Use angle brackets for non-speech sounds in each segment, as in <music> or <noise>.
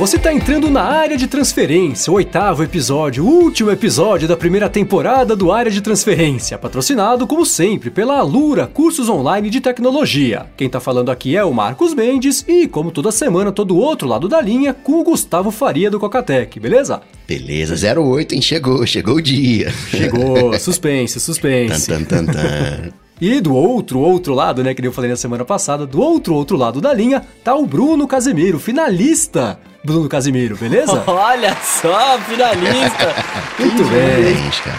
você está entrando na área de transferência, o oitavo episódio, último episódio da primeira temporada do Área de Transferência, patrocinado, como sempre, pela Alura Cursos Online de Tecnologia. Quem está falando aqui é o Marcos Mendes e, como toda semana, todo outro lado da linha, com o Gustavo Faria do Cocatec, beleza? Beleza, 08, hein? Chegou, chegou o dia. Chegou, <laughs> suspense, suspense. Tan, tan, tan, tan. E do outro, outro lado, né, que eu falei na semana passada, do outro, outro lado da linha, tá o Bruno Casemiro, finalista. Bruno Casemiro, beleza? <laughs> Olha só, finalista! <laughs> Muito bem. Gente, cara.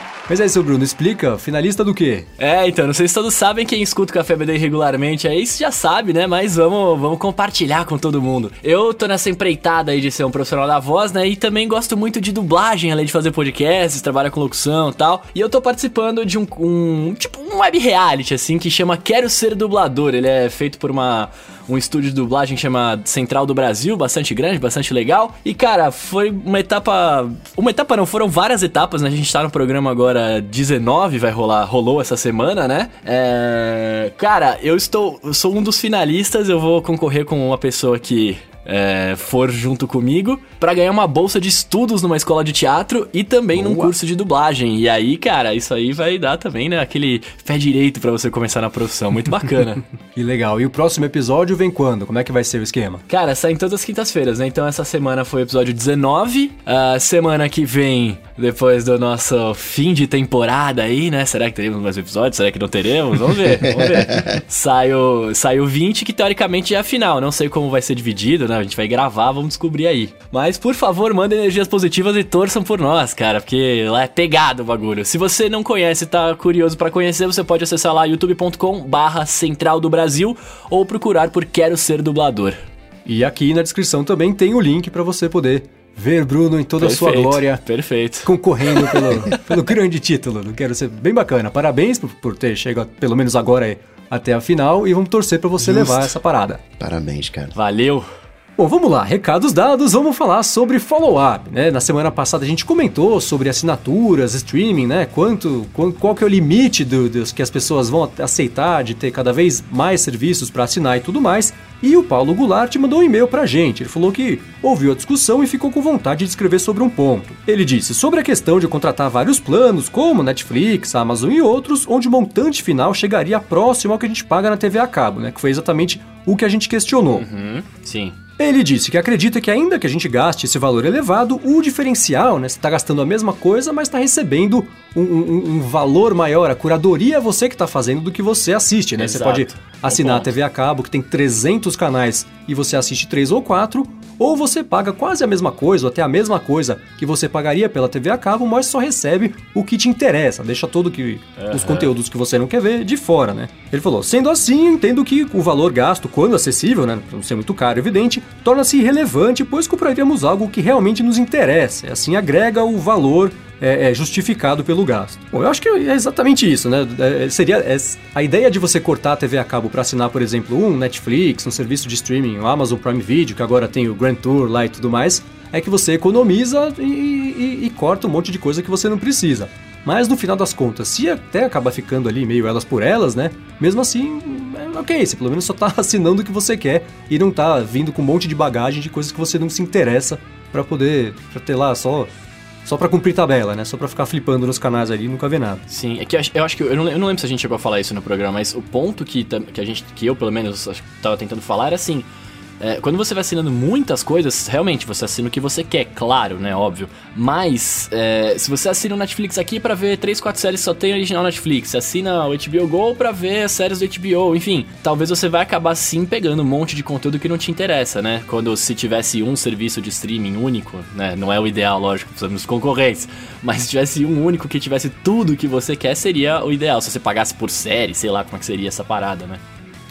<laughs> Mas aí, seu Bruno, explica, finalista do quê? É, então, não sei se todos sabem, quem escuta o Café BD regularmente aí, isso já sabe, né? Mas vamos, vamos compartilhar com todo mundo. Eu tô nessa empreitada aí de ser um profissional da voz, né? E também gosto muito de dublagem, além de fazer podcasts, trabalho com locução e tal. E eu tô participando de um, um tipo, um web reality, assim, que chama Quero Ser Dublador. Ele é feito por uma um estúdio de dublagem que chama Central do Brasil, bastante grande, bastante legal. E, cara, foi uma etapa. Uma etapa não, foram várias etapas, né? A gente tá no programa agora 19, vai rolar, rolou essa semana, né? É... Cara, eu estou. Eu sou um dos finalistas, eu vou concorrer com uma pessoa que é, for junto comigo para ganhar uma bolsa de estudos numa escola de teatro e também Boa. num curso de dublagem. E aí, cara, isso aí vai dar também, né, aquele pé direito para você começar na profissão. Muito bacana. <laughs> que legal. E o próximo episódio vem quando? Como é que vai ser o esquema? Cara, saem todas as quintas-feiras, né? Então essa semana foi o episódio 19. A semana que vem, depois do nosso fim de temporada aí, né? Será que teremos mais episódios? Será que não teremos? Vamos ver, vamos ver. <laughs> sai, o, sai o 20, que teoricamente é a final. Não sei como vai ser dividido, né? A gente vai gravar, vamos descobrir aí. Mas, por favor, mandem energias positivas e torçam por nós, cara, porque lá é pegado o bagulho. Se você não conhece e tá curioso para conhecer, você pode acessar lá youtube.com barra Central do Brasil ou procurar por Quero Ser Dublador. E aqui na descrição também tem o link para você poder ver Bruno em toda perfeito, a sua glória. Perfeito. Concorrendo <laughs> pelo, pelo grande título. Quero ser bem bacana. Parabéns por, por ter chegado, pelo menos agora, aí, até a final. E vamos torcer para você Justo. levar essa parada. Parabéns, cara. Valeu. Bom, vamos lá, recados dados, vamos falar sobre follow-up, né? Na semana passada a gente comentou sobre assinaturas, streaming, né? Quanto, qual que é o limite do, dos que as pessoas vão aceitar de ter cada vez mais serviços para assinar e tudo mais. E o Paulo Goulart mandou um e-mail pra gente. Ele falou que ouviu a discussão e ficou com vontade de escrever sobre um ponto. Ele disse sobre a questão de contratar vários planos, como Netflix, Amazon e outros, onde o montante final chegaria próximo ao que a gente paga na TV a cabo, né? Que foi exatamente o que a gente questionou. Uhum, sim. Ele disse que acredita que ainda que a gente gaste esse valor elevado, o diferencial, né? Você está gastando a mesma coisa, mas está recebendo um, um, um, valor maior. A curadoria é você que está fazendo do que você assiste, né? Exato. Você pode assinar a TV a cabo, que tem 300 canais, e você assiste 3 ou 4, ou você paga quase a mesma coisa, ou até a mesma coisa que você pagaria pela TV a cabo, mas só recebe o que te interessa, deixa todo que uhum. os conteúdos que você não quer ver de fora, né? Ele falou: "Sendo assim, entendo que o valor gasto, quando acessível, né, para não ser muito caro, evidente, torna-se irrelevante, pois compraríamos algo que realmente nos interessa, e assim agrega o valor é, é, justificado pelo gasto. Bom, eu acho que é exatamente isso, né? É, seria é, a ideia de você cortar a TV a cabo para assinar, por exemplo, um Netflix, um serviço de streaming, o Amazon Prime Video, que agora tem o Grand Tour lá e tudo mais, é que você economiza e, e, e corta um monte de coisa que você não precisa. Mas no final das contas, se até acaba ficando ali meio elas por elas, né? Mesmo assim, é ok, você pelo menos só tá <laughs> assinando o que você quer e não tá vindo com um monte de bagagem de coisas que você não se interessa para poder pra ter lá só só para cumprir tabela, né? Só para ficar flipando nos canais ali e nunca ver nada. Sim, é que eu, acho que eu não, eu não, lembro se a gente chegou a falar isso no programa, mas o ponto que, que a gente que eu pelo menos estava tentando falar era assim, é, quando você vai assinando muitas coisas, realmente você assina o que você quer, claro, né? Óbvio. Mas, é, se você assina o Netflix aqui para ver 3, 4 séries só tem original Netflix, assina o HBO Go para ver as séries do HBO, enfim, talvez você vai acabar sim pegando um monte de conteúdo que não te interessa, né? Quando se tivesse um serviço de streaming único, né? Não é o ideal, lógico, precisamos concorrentes, mas se tivesse um único que tivesse tudo que você quer, seria o ideal. Se você pagasse por série, sei lá como é que seria essa parada, né?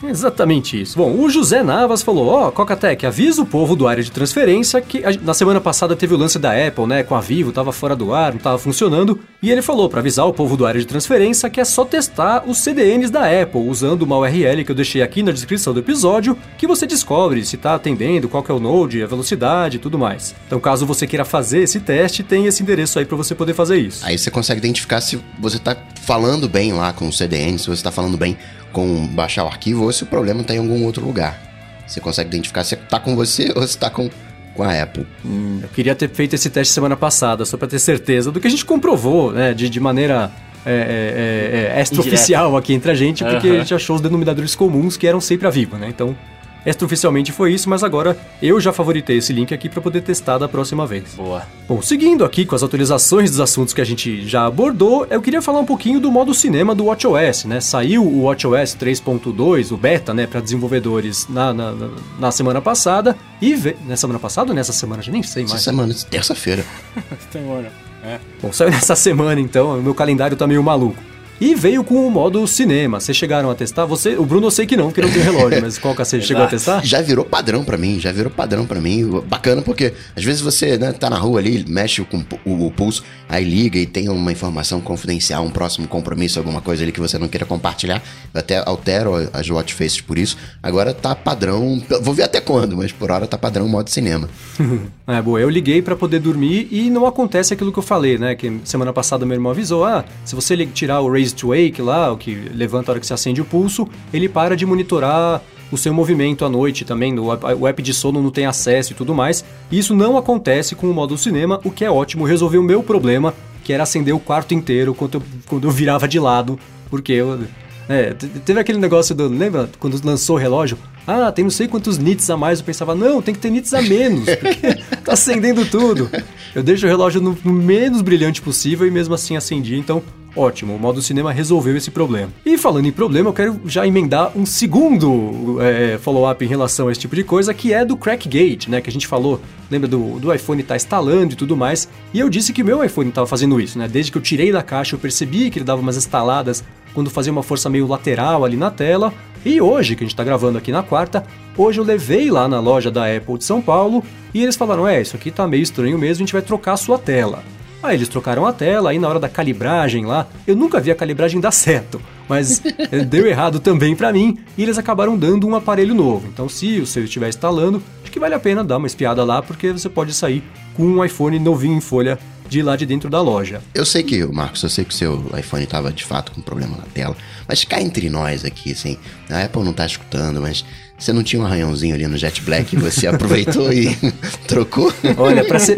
Exatamente isso. Bom, o José Navas falou: Ó, oh, Cocatec, avisa o povo do área de transferência que a, na semana passada teve o lance da Apple, né? Com a Vivo, tava fora do ar, não tava funcionando. E ele falou para avisar o povo do área de transferência que é só testar os CDNs da Apple usando uma URL que eu deixei aqui na descrição do episódio, que você descobre se tá atendendo, qual que é o node, a velocidade e tudo mais. Então, caso você queira fazer esse teste, tem esse endereço aí para você poder fazer isso. Aí você consegue identificar se você tá falando bem lá com o CDN, se você tá falando bem com baixar o arquivo ou se o problema está em algum outro lugar. Você consegue identificar se tá com você <laughs> ou se tá com, com a Apple. Eu queria ter feito esse teste semana passada, só pra ter certeza do que a gente comprovou, né? De, de maneira é, é, é, é, extraoficial aqui entre a gente, porque a gente achou os denominadores comuns que eram sempre a Vivo, né? Então, extraoficialmente foi isso, mas agora eu já favoritei esse link aqui pra poder testar da próxima vez. Boa. Bom, seguindo aqui com as atualizações dos assuntos que a gente já abordou, eu queria falar um pouquinho do modo cinema do WatchOS, né? Saiu o WatchOS 3.2, o beta, né, para desenvolvedores na, na, na- na semana passada e ve... na semana passada ou nessa semana? Já nem sei Essa mais. semana, terça-feira. <laughs> Bom, saiu nessa semana então, o meu calendário tá meio maluco. E veio com o modo cinema. Vocês chegaram a testar? Você, o Bruno eu sei que não, porque não tem relógio, mas qual que você chegou a testar? Já virou padrão pra mim, já virou padrão pra mim. Bacana porque às vezes você né, tá na rua ali, mexe com o, o pulso, aí liga e tem uma informação confidencial, um próximo compromisso, alguma coisa ali que você não queira compartilhar. Eu até altero as watch faces por isso. Agora tá padrão, vou ver até quando, mas por hora tá padrão modo cinema. <laughs> É, boa, eu liguei pra poder dormir e não acontece aquilo que eu falei, né? Que semana passada meu irmão avisou: ah, se você tirar o Raise to Wake lá, o que levanta a hora que você acende o pulso, ele para de monitorar o seu movimento à noite também. O app, de sono não tem acesso e tudo mais. Isso não acontece com o modo cinema, o que é ótimo, resolveu o meu problema, que era acender o quarto inteiro quando eu, quando eu virava de lado, porque eu. É, te- teve aquele negócio do. Lembra quando lançou o relógio? Ah, tem não sei quantos nits a mais. Eu pensava, não, tem que ter nits a menos, porque <laughs> tá acendendo tudo. Eu deixo o relógio no menos brilhante possível e mesmo assim acendi, então ótimo, o modo cinema resolveu esse problema. E falando em problema, eu quero já emendar um segundo é, follow-up em relação a esse tipo de coisa, que é do Crackgate, né? Que a gente falou, lembra do, do iPhone tá instalando e tudo mais. E eu disse que o meu iPhone estava fazendo isso, né? Desde que eu tirei da caixa, eu percebi que ele dava umas instaladas quando fazia uma força meio lateral ali na tela. E hoje, que a gente tá gravando aqui na quarta, hoje eu levei lá na loja da Apple de São Paulo e eles falaram: é, isso aqui tá meio estranho mesmo, a gente vai trocar a sua tela. Aí eles trocaram a tela, aí na hora da calibragem lá, eu nunca vi a calibragem dar certo, mas <laughs> eh, deu errado também pra mim e eles acabaram dando um aparelho novo. Então, se o seu estiver instalando, acho que vale a pena dar uma espiada lá, porque você pode sair com um iPhone novinho em folha de lá de dentro da loja. Eu sei que, Marcos, eu sei que o seu iPhone tava de fato com problema na tela, mas cá entre nós aqui, assim, a Apple não tá escutando, mas você não tinha um arranhãozinho ali no Jet Black e você <laughs> aproveitou e <laughs> trocou? Olha, pra ser,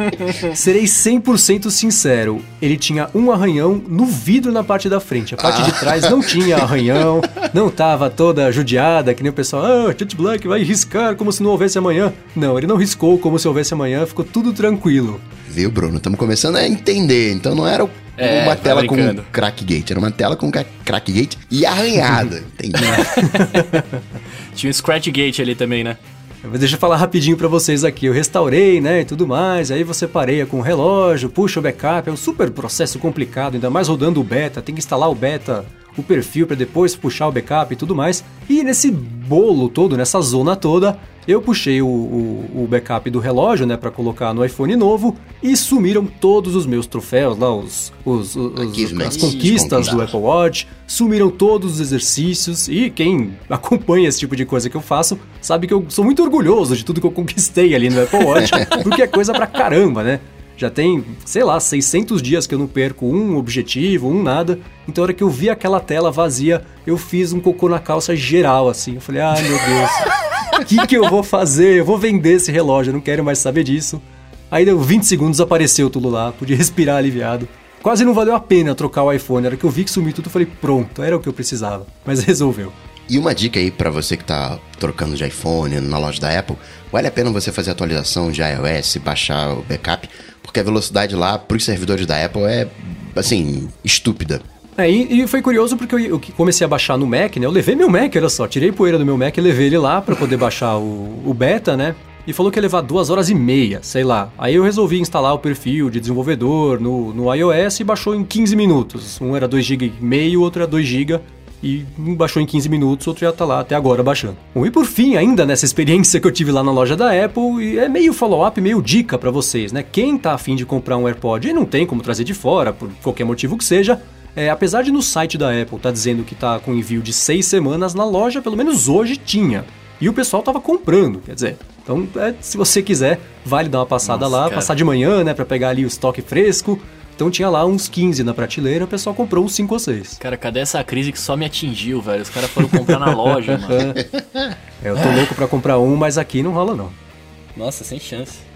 serei 100% sincero, ele tinha um arranhão no vidro na parte da frente. A parte de trás não tinha <laughs> arranhão, não tava toda judiada, que nem o pessoal, ah, Jet Black vai riscar como se não houvesse amanhã. Não, ele não riscou como se houvesse amanhã, ficou tudo tranquilo. Viu, Bruno? Estamos começando a entender. Então não era É, uma tá tela com brincando. crackgate, era uma tela com cra- crackgate e arranhada. <laughs> Entendi. Tinha um Scratch Gate ali também, né? Mas Deixa eu falar rapidinho pra vocês aqui. Eu restaurei, né, e tudo mais. Aí você pareia com o relógio, puxa o backup. É um super processo complicado, ainda mais rodando o beta. Tem que instalar o beta, o perfil pra depois puxar o backup e tudo mais. E nesse bolo todo, nessa zona toda, eu puxei o, o, o backup do relógio, né, para colocar no iPhone novo e sumiram todos os meus troféus lá, os, os, os- as conquistas do. Apple Watch, sumiram todos os exercícios e quem <laughs> acompanha esse tipo de coisa que eu faço sabe que eu sou muito orgulhoso de tudo que eu conquistei ali no Apple Watch, <laughs> porque é coisa pra caramba, né? Já tem, sei lá, 600 dias que eu não perco um objetivo, um nada. Então, a hora que eu vi aquela tela vazia, eu fiz um cocô na calça geral, assim. Eu falei, ai meu Deus, <laughs> o <laughs> que, que eu vou fazer? Eu vou vender esse relógio, eu não quero mais saber disso. Aí deu 20 segundos, apareceu tudo lá, pude respirar aliviado. Quase não valeu a pena trocar o iPhone. Hora que eu vi que sumiu tudo, eu falei, pronto, era o que eu precisava. Mas resolveu. E uma dica aí pra você que tá trocando de iPhone na loja da Apple, vale a pena você fazer atualização de iOS, baixar o backup, porque a velocidade lá pros servidores da Apple é, assim, estúpida. É, e, e foi curioso porque eu, eu comecei a baixar no Mac, né? Eu levei meu Mac, olha só, tirei poeira do meu Mac e levei ele lá pra poder baixar o, o beta, né? E falou que ia levar duas horas e meia, sei lá. Aí eu resolvi instalar o perfil de desenvolvedor no, no iOS e baixou em 15 minutos. Um era 2 GB e o outro era 2 GB. E um baixou em 15 minutos, outro já tá lá até agora baixando. Bom, e por fim, ainda nessa experiência que eu tive lá na loja da Apple, e é meio follow-up, meio dica pra vocês, né? Quem tá afim de comprar um AirPod e não tem como trazer de fora, por qualquer motivo que seja, é, apesar de no site da Apple tá dizendo que tá com envio de seis semanas, na loja, pelo menos hoje, tinha. E o pessoal tava comprando, quer dizer. Então, é, se você quiser, vale dar uma passada Nossa, lá, cara. passar de manhã, né, pra pegar ali o estoque fresco. Então tinha lá uns 15 na prateleira, o pessoal comprou uns 5 ou 6. Cara, cadê essa crise que só me atingiu, velho? Os caras foram comprar na loja, <laughs> mano. É, eu tô louco pra comprar um, mas aqui não rola não. Nossa, sem chance.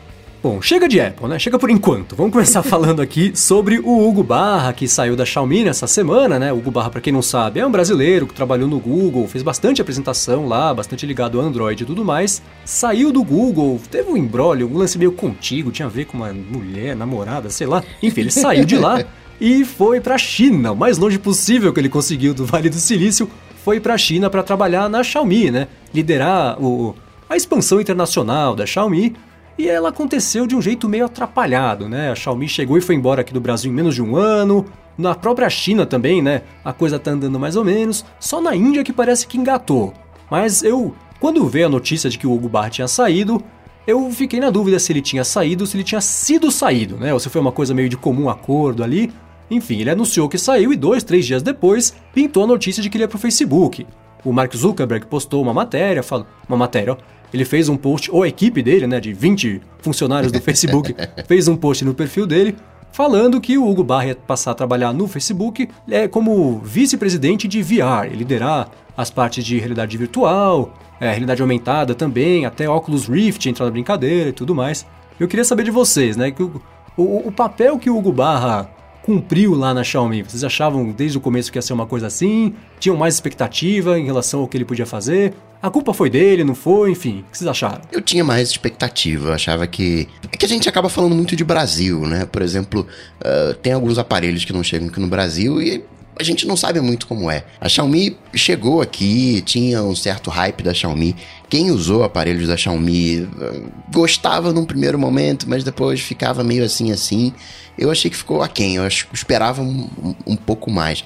Bom, chega de Apple, né? Chega por enquanto. Vamos começar <laughs> falando aqui sobre o Hugo Barra, que saiu da Xiaomi nessa semana, né? O Hugo Barra, para quem não sabe, é um brasileiro que trabalhou no Google, fez bastante apresentação lá, bastante ligado ao Android e tudo mais. Saiu do Google, teve um embrólio, um lance meio contigo, tinha a ver com uma mulher, namorada, sei lá. Enfim, ele saiu de lá <laughs> e foi pra China, o mais longe possível que ele conseguiu do Vale do Silício, foi pra China para trabalhar na Xiaomi, né? Liderar o, a expansão internacional da Xiaomi e ela aconteceu de um jeito meio atrapalhado, né? A Xiaomi chegou e foi embora aqui do Brasil em menos de um ano. Na própria China também, né? A coisa tá andando mais ou menos. Só na Índia que parece que engatou. Mas eu, quando veio a notícia de que o Hugo Barr tinha saído, eu fiquei na dúvida se ele tinha saído se ele tinha sido saído, né? Ou se foi uma coisa meio de comum acordo ali. Enfim, ele anunciou que saiu e dois, três dias depois pintou a notícia de que ele ia pro Facebook. O Mark Zuckerberg postou uma matéria, uma matéria, ó, ele fez um post, ou a equipe dele, né, de 20 funcionários do <laughs> Facebook, fez um post no perfil dele falando que o Hugo Barr ia passar a trabalhar no Facebook é, como vice-presidente de VR, liderar as partes de realidade virtual, é, realidade aumentada também, até óculos Rift entrar na brincadeira e tudo mais. Eu queria saber de vocês, né, que o, o, o papel que o Hugo Barra cumpriu lá na Xiaomi? Vocês achavam desde o começo que ia ser uma coisa assim? Tinham mais expectativa em relação ao que ele podia fazer? A culpa foi dele, não foi? Enfim, o que vocês acharam? Eu tinha mais expectativa, eu achava que. É que a gente acaba falando muito de Brasil, né? Por exemplo, uh, tem alguns aparelhos que não chegam aqui no Brasil e a gente não sabe muito como é. A Xiaomi chegou aqui, tinha um certo hype da Xiaomi. Quem usou aparelhos da Xiaomi uh, gostava num primeiro momento, mas depois ficava meio assim assim. Eu achei que ficou aquém, eu esperava um, um, pouco mais.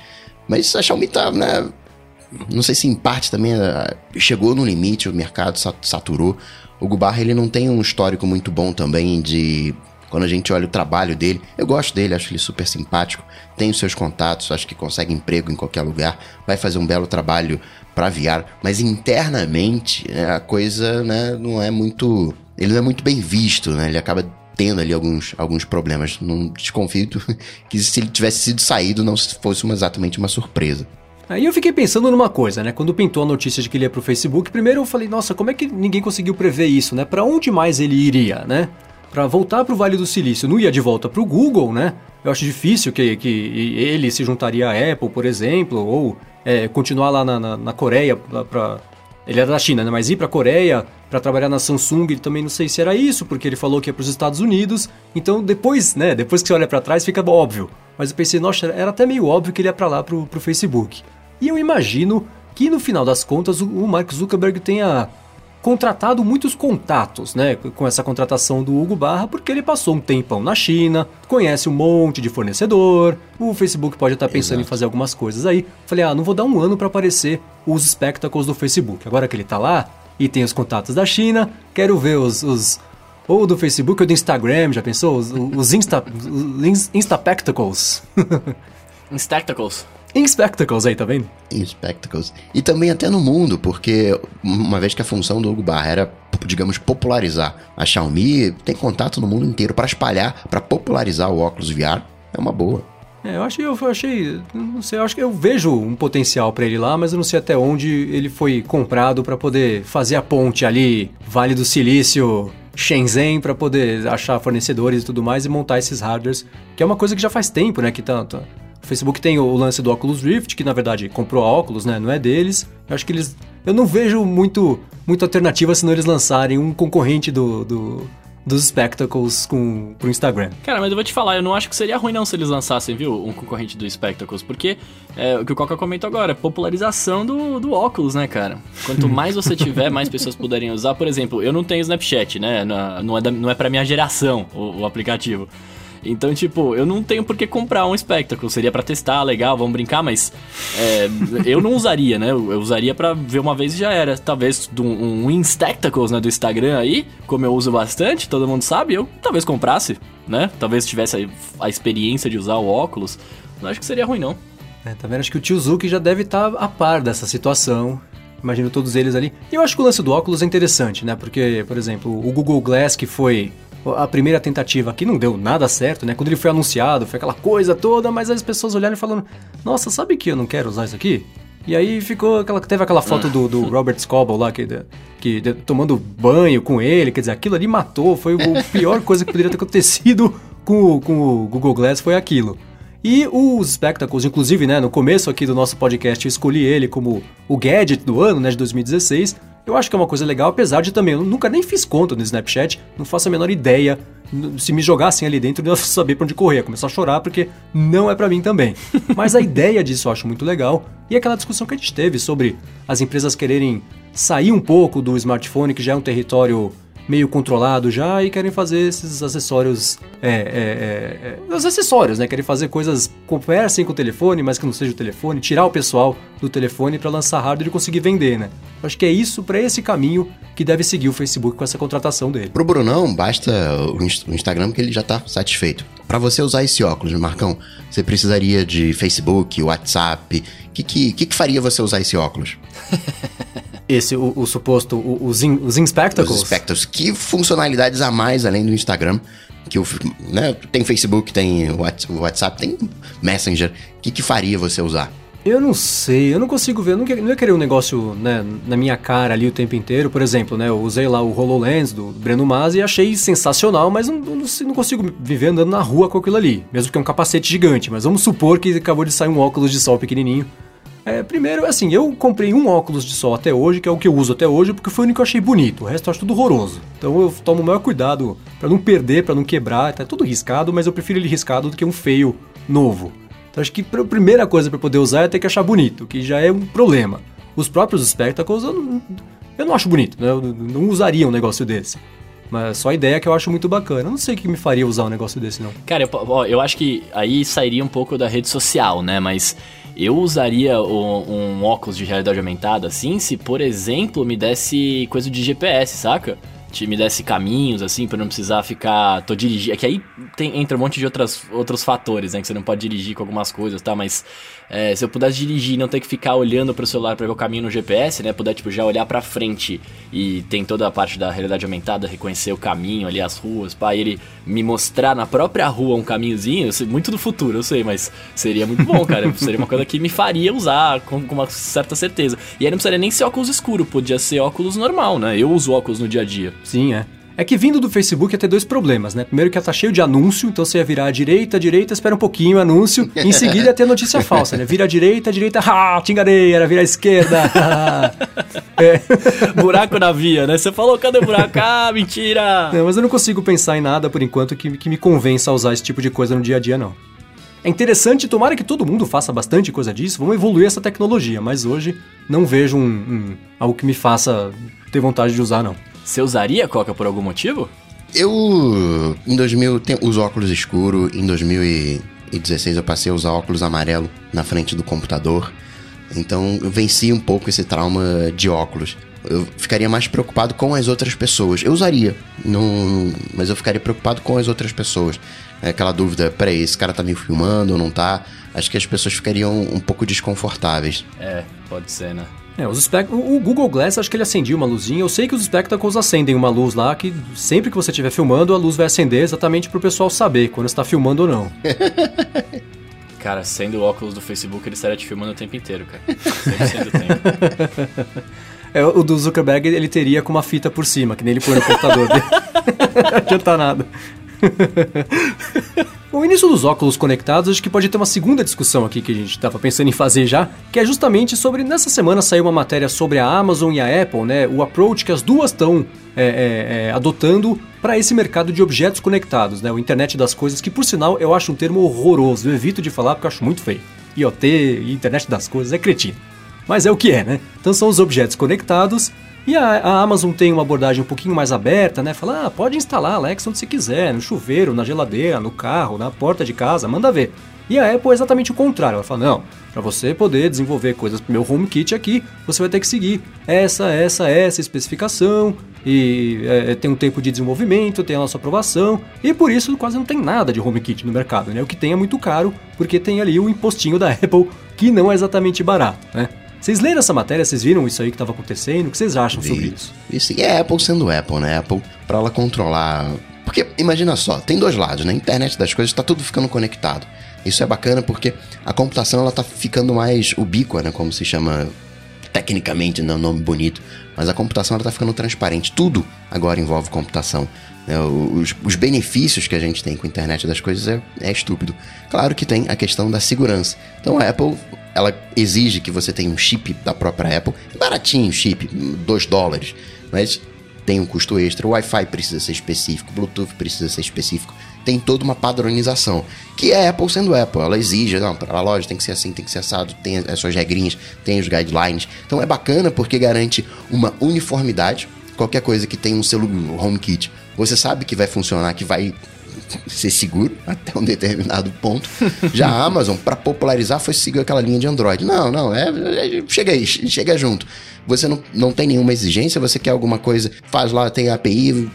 Mas a Xiaomi tá, né? Não sei se em parte também uh, chegou no limite, o mercado saturou. O Gubarra ele não tem um histórico muito bom também de quando a gente olha o trabalho dele, eu gosto dele, acho ele super simpático, tem os seus contatos, acho que consegue emprego em qualquer lugar, vai fazer um belo trabalho para VR, mas internamente né, a coisa né, não é muito. Ele não é muito bem visto, né? Ele acaba tendo ali alguns, alguns problemas. Não desconfio <laughs> que se ele tivesse sido saído não fosse uma, exatamente uma surpresa. Aí eu fiquei pensando numa coisa, né? Quando pintou a notícia de que ele ia pro Facebook, primeiro eu falei, nossa, como é que ninguém conseguiu prever isso, né? Para onde mais ele iria, né? Para voltar para o Vale do Silício, não ia de volta para o Google, né? Eu acho difícil que, que ele se juntaria à Apple, por exemplo, ou é, continuar lá na, na, na Coreia para ele era da China, né? Mas ir para a Coreia para trabalhar na Samsung, ele também não sei se era isso, porque ele falou que ia para os Estados Unidos. Então depois, né? Depois que você olha para trás, fica óbvio. Mas eu pensei, nossa, era até meio óbvio que ele ia para lá pro, pro Facebook. E eu imagino que no final das contas o, o Mark Zuckerberg tenha contratado muitos contatos, né, com essa contratação do Hugo Barra, porque ele passou um tempão na China, conhece um monte de fornecedor, o Facebook pode estar pensando Exato. em fazer algumas coisas aí. Falei, ah, não vou dar um ano para aparecer os spectacles do Facebook. Agora que ele tá lá e tem os contatos da China, quero ver os, os ou do Facebook ou do Instagram, já pensou? Os, os Insta, os Instapectacles. <laughs> Instapectacles. Em Spectacles aí, tá vendo? Em Spectacles. E também até no mundo, porque uma vez que a função do Hugo Barra era, digamos, popularizar a Xiaomi, tem contato no mundo inteiro para espalhar, para popularizar o óculos VR, é uma boa. É, eu achei, eu achei, não sei, eu acho que eu vejo um potencial para ele lá, mas eu não sei até onde ele foi comprado para poder fazer a ponte ali, Vale do Silício, Shenzhen, para poder achar fornecedores e tudo mais e montar esses hardwares, que é uma coisa que já faz tempo, né, que tá, tá o Facebook tem o lance do Oculus Rift, que na verdade comprou a Oculus, né? Não é deles. Eu acho que eles. Eu não vejo muito, muita alternativa se não eles lançarem um concorrente do, do dos Spectacles com, pro Instagram. Cara, mas eu vou te falar, eu não acho que seria ruim não se eles lançassem, viu, um concorrente do Spectacles, porque é, o que o Coca comentou agora, é popularização do, do óculos, né, cara? Quanto <laughs> mais você tiver, mais pessoas puderem usar. Por exemplo, eu não tenho Snapchat, né? Não é, da, não é pra minha geração o, o aplicativo. Então, tipo, eu não tenho por que comprar um Spectacle. Seria para testar, legal, vamos brincar, mas é, eu não usaria, né? Eu usaria para ver uma vez e já era. Talvez um, um Instactacles, né, do Instagram aí, como eu uso bastante, todo mundo sabe, eu talvez comprasse, né? Talvez tivesse a, a experiência de usar o óculos. Não acho que seria ruim, não. É, tá vendo? Acho que o tio Zuki já deve estar tá a par dessa situação. Imagino todos eles ali. E eu acho que o lance do óculos é interessante, né? Porque, por exemplo, o Google Glass, que foi a primeira tentativa aqui não deu nada certo, né? Quando ele foi anunciado, foi aquela coisa toda, mas as pessoas olharam e falaram: Nossa, sabe que eu não quero usar isso aqui? E aí ficou aquela. Teve aquela foto do, do Robert Scoble lá, que, que tomando banho com ele, quer dizer, aquilo ali matou, foi a pior coisa que poderia ter acontecido com, com o Google Glass, foi aquilo. E os Spectacles, inclusive, né, no começo aqui do nosso podcast, eu escolhi ele como o gadget do ano, né, de 2016. Eu acho que é uma coisa legal, apesar de também, eu nunca nem fiz conta no Snapchat, não faço a menor ideia. Se me jogassem ali dentro, eu não <laughs> saber pra onde correr, começar a chorar, porque não é para mim também. <laughs> Mas a ideia disso eu acho muito legal. E aquela discussão que a gente teve sobre as empresas quererem sair um pouco do smartphone, que já é um território meio controlado já e querem fazer esses acessórios. É, é, é, é, os acessórios, né? Querem fazer coisas. Conversem com o telefone, mas que não seja o telefone, tirar o pessoal do telefone para lançar hardware e conseguir vender, né? Acho que é isso para esse caminho que deve seguir o Facebook com essa contratação dele. Pro Brunão, basta o Instagram que ele já tá satisfeito. Para você usar esse óculos, Marcão, você precisaria de Facebook, WhatsApp. O que, que, que, que faria você usar esse óculos? <laughs> Esse, o, o suposto, o, os, in, os Inspectacles? Os Inspectacles. Que funcionalidades a mais além do Instagram? Que o, né, tem Facebook, tem WhatsApp, tem Messenger. O que, que faria você usar? Eu não sei, eu não consigo ver, eu não, ia querer um negócio né, na minha cara ali o tempo inteiro. Por exemplo, né, eu usei lá o HoloLens do Breno Maz e achei sensacional, mas não, não, não, consigo viver andando na rua com aquilo ali. Mesmo que é um capacete gigante, mas vamos supor que acabou de sair um óculos de sol pequenininho. É, primeiro, assim, eu comprei um óculos de sol até hoje, que é o que eu uso até hoje, porque foi o único que eu achei bonito. O resto eu acho tudo horroroso. Então eu tomo o maior cuidado para não perder, para não quebrar. Tá tudo riscado, mas eu prefiro ele riscado do que um feio novo. Então acho que a primeira coisa para poder usar é ter que achar bonito, que já é um problema. Os próprios Spectacles eu não, eu não acho bonito, né? Eu não usaria um negócio desse. Mas só a ideia que eu acho muito bacana. Eu não sei o que me faria usar um negócio desse, não. Cara, eu, eu acho que aí sairia um pouco da rede social, né? Mas eu usaria o, um óculos de realidade aumentada assim se, por exemplo, me desse coisa de GPS, saca? me desse caminhos, assim, pra não precisar ficar. tô dirigindo. É que aí tem, entra um monte de outras, outros fatores, né? Que você não pode dirigir com algumas coisas, tá? Mas é, se eu pudesse dirigir e não ter que ficar olhando pro celular para ver o caminho no GPS, né? Puder, tipo, já olhar pra frente e tem toda a parte da realidade aumentada, reconhecer o caminho ali, as ruas, e ele me mostrar na própria rua um caminhozinho, sei, muito do futuro, eu sei, mas seria muito bom, cara. <laughs> seria uma coisa que me faria usar com, com, uma certa certeza. E aí não precisaria nem ser óculos escuro, podia ser óculos normal, né? Eu uso óculos no dia a dia. Sim, é. É que vindo do Facebook ia ter dois problemas, né? Primeiro que ia estar tá cheio de anúncio, então você ia virar à direita, à direita, espera um pouquinho, anúncio. Em seguida ia ter notícia <laughs> falsa, né? Vira à direita, à direita, ah, te enganei, era virar à esquerda. é. <laughs> Buraco na via, né? Você falou, cadê o buraco? Ah, <laughs> mentira! Não, mas eu não consigo pensar em nada por enquanto que, que me convença a usar esse tipo de coisa no dia a dia, não. É interessante, tomara que todo mundo faça bastante coisa disso, vamos evoluir essa tecnologia, mas hoje não vejo um, um algo que me faça ter vontade de usar, não. Você usaria Coca por algum motivo? Eu, em 2000, tenho, uso óculos escuro. Em 2016 eu passei a usar óculos amarelo na frente do computador. Então eu venci um pouco esse trauma de óculos. Eu ficaria mais preocupado com as outras pessoas. Eu usaria, não, mas eu ficaria preocupado com as outras pessoas. É aquela dúvida, peraí, esse cara tá me filmando ou não tá? Acho que as pessoas ficariam um pouco desconfortáveis. É, pode ser, né? É, os o Google Glass, acho que ele acendia uma luzinha. Eu sei que os Spectacles acendem uma luz lá, que sempre que você estiver filmando, a luz vai acender exatamente pro pessoal saber quando está filmando ou não. <laughs> Cara, sendo o óculos do Facebook, ele estaria te filmando o tempo inteiro, cara. Sempre sendo o tempo. <laughs> É, o do Zuckerberg ele teria com uma fita por cima, que nem ele põe no computador dele. <laughs> Não adianta nada. O início dos óculos conectados, acho que pode ter uma segunda discussão aqui que a gente estava pensando em fazer já, que é justamente sobre. Nessa semana saiu uma matéria sobre a Amazon e a Apple, né? O approach que as duas estão é, é, é, adotando para esse mercado de objetos conectados, né? O internet das coisas, que por sinal eu acho um termo horroroso, eu evito de falar porque eu acho muito feio. IoT, internet das coisas, é cretino. Mas é o que é, né? Então são os objetos conectados e a, a, Amazon tem uma abordagem um pouquinho mais aberta, né? Fala, ah, pode instalar Alexa onde você quiser, no chuveiro, na geladeira, no carro, na porta de casa, manda ver. E a Apple é exatamente o contrário. Ela fala, não, para você poder desenvolver coisas pro meu HomeKit aqui, você vai ter que seguir essa, essa, essa especificação e é, tem um tempo de desenvolvimento, tem a nossa aprovação e por isso quase não tem nada de HomeKit no mercado, né? O que tem é muito caro porque tem ali o impostinho da <laughs> Apple que não é exatamente barato, né? Vocês leram essa matéria? Vocês viram isso aí que estava acontecendo? O que vocês acham Vi. sobre isso? Isso. E é Apple sendo Apple, né? Apple, para ela controlar Porque imagina só, tem dois lados, né? A internet das coisas está tudo ficando conectado. Isso é bacana porque a computação ela tá ficando mais ubíqua, né? Como se chama tecnicamente, não é um nome bonito. Mas a computação ela tá ficando transparente. Tudo agora envolve computação. Né? Os, os, benefícios que a gente tem com a internet das coisas é, é estúpido. Claro que tem a questão da segurança. Então a Apple ela exige que você tenha um chip da própria Apple, baratinho chip, 2 dólares, mas tem um custo extra. O Wi-Fi precisa ser específico, o Bluetooth precisa ser específico. Tem toda uma padronização. Que é a Apple sendo Apple. Ela exige, não, para a loja tem que ser assim, tem que ser assado, tem as suas regrinhas, tem os guidelines. Então é bacana porque garante uma uniformidade. Qualquer coisa que tenha um celular HomeKit, você sabe que vai funcionar, que vai ser seguro <laughs> até um determinado ponto. Já a Amazon, para popularizar, foi seguir aquela linha de Android. Não, não, é, é, chega aí, chega junto. Você não, não tem nenhuma exigência, você quer alguma coisa, faz lá, tem API,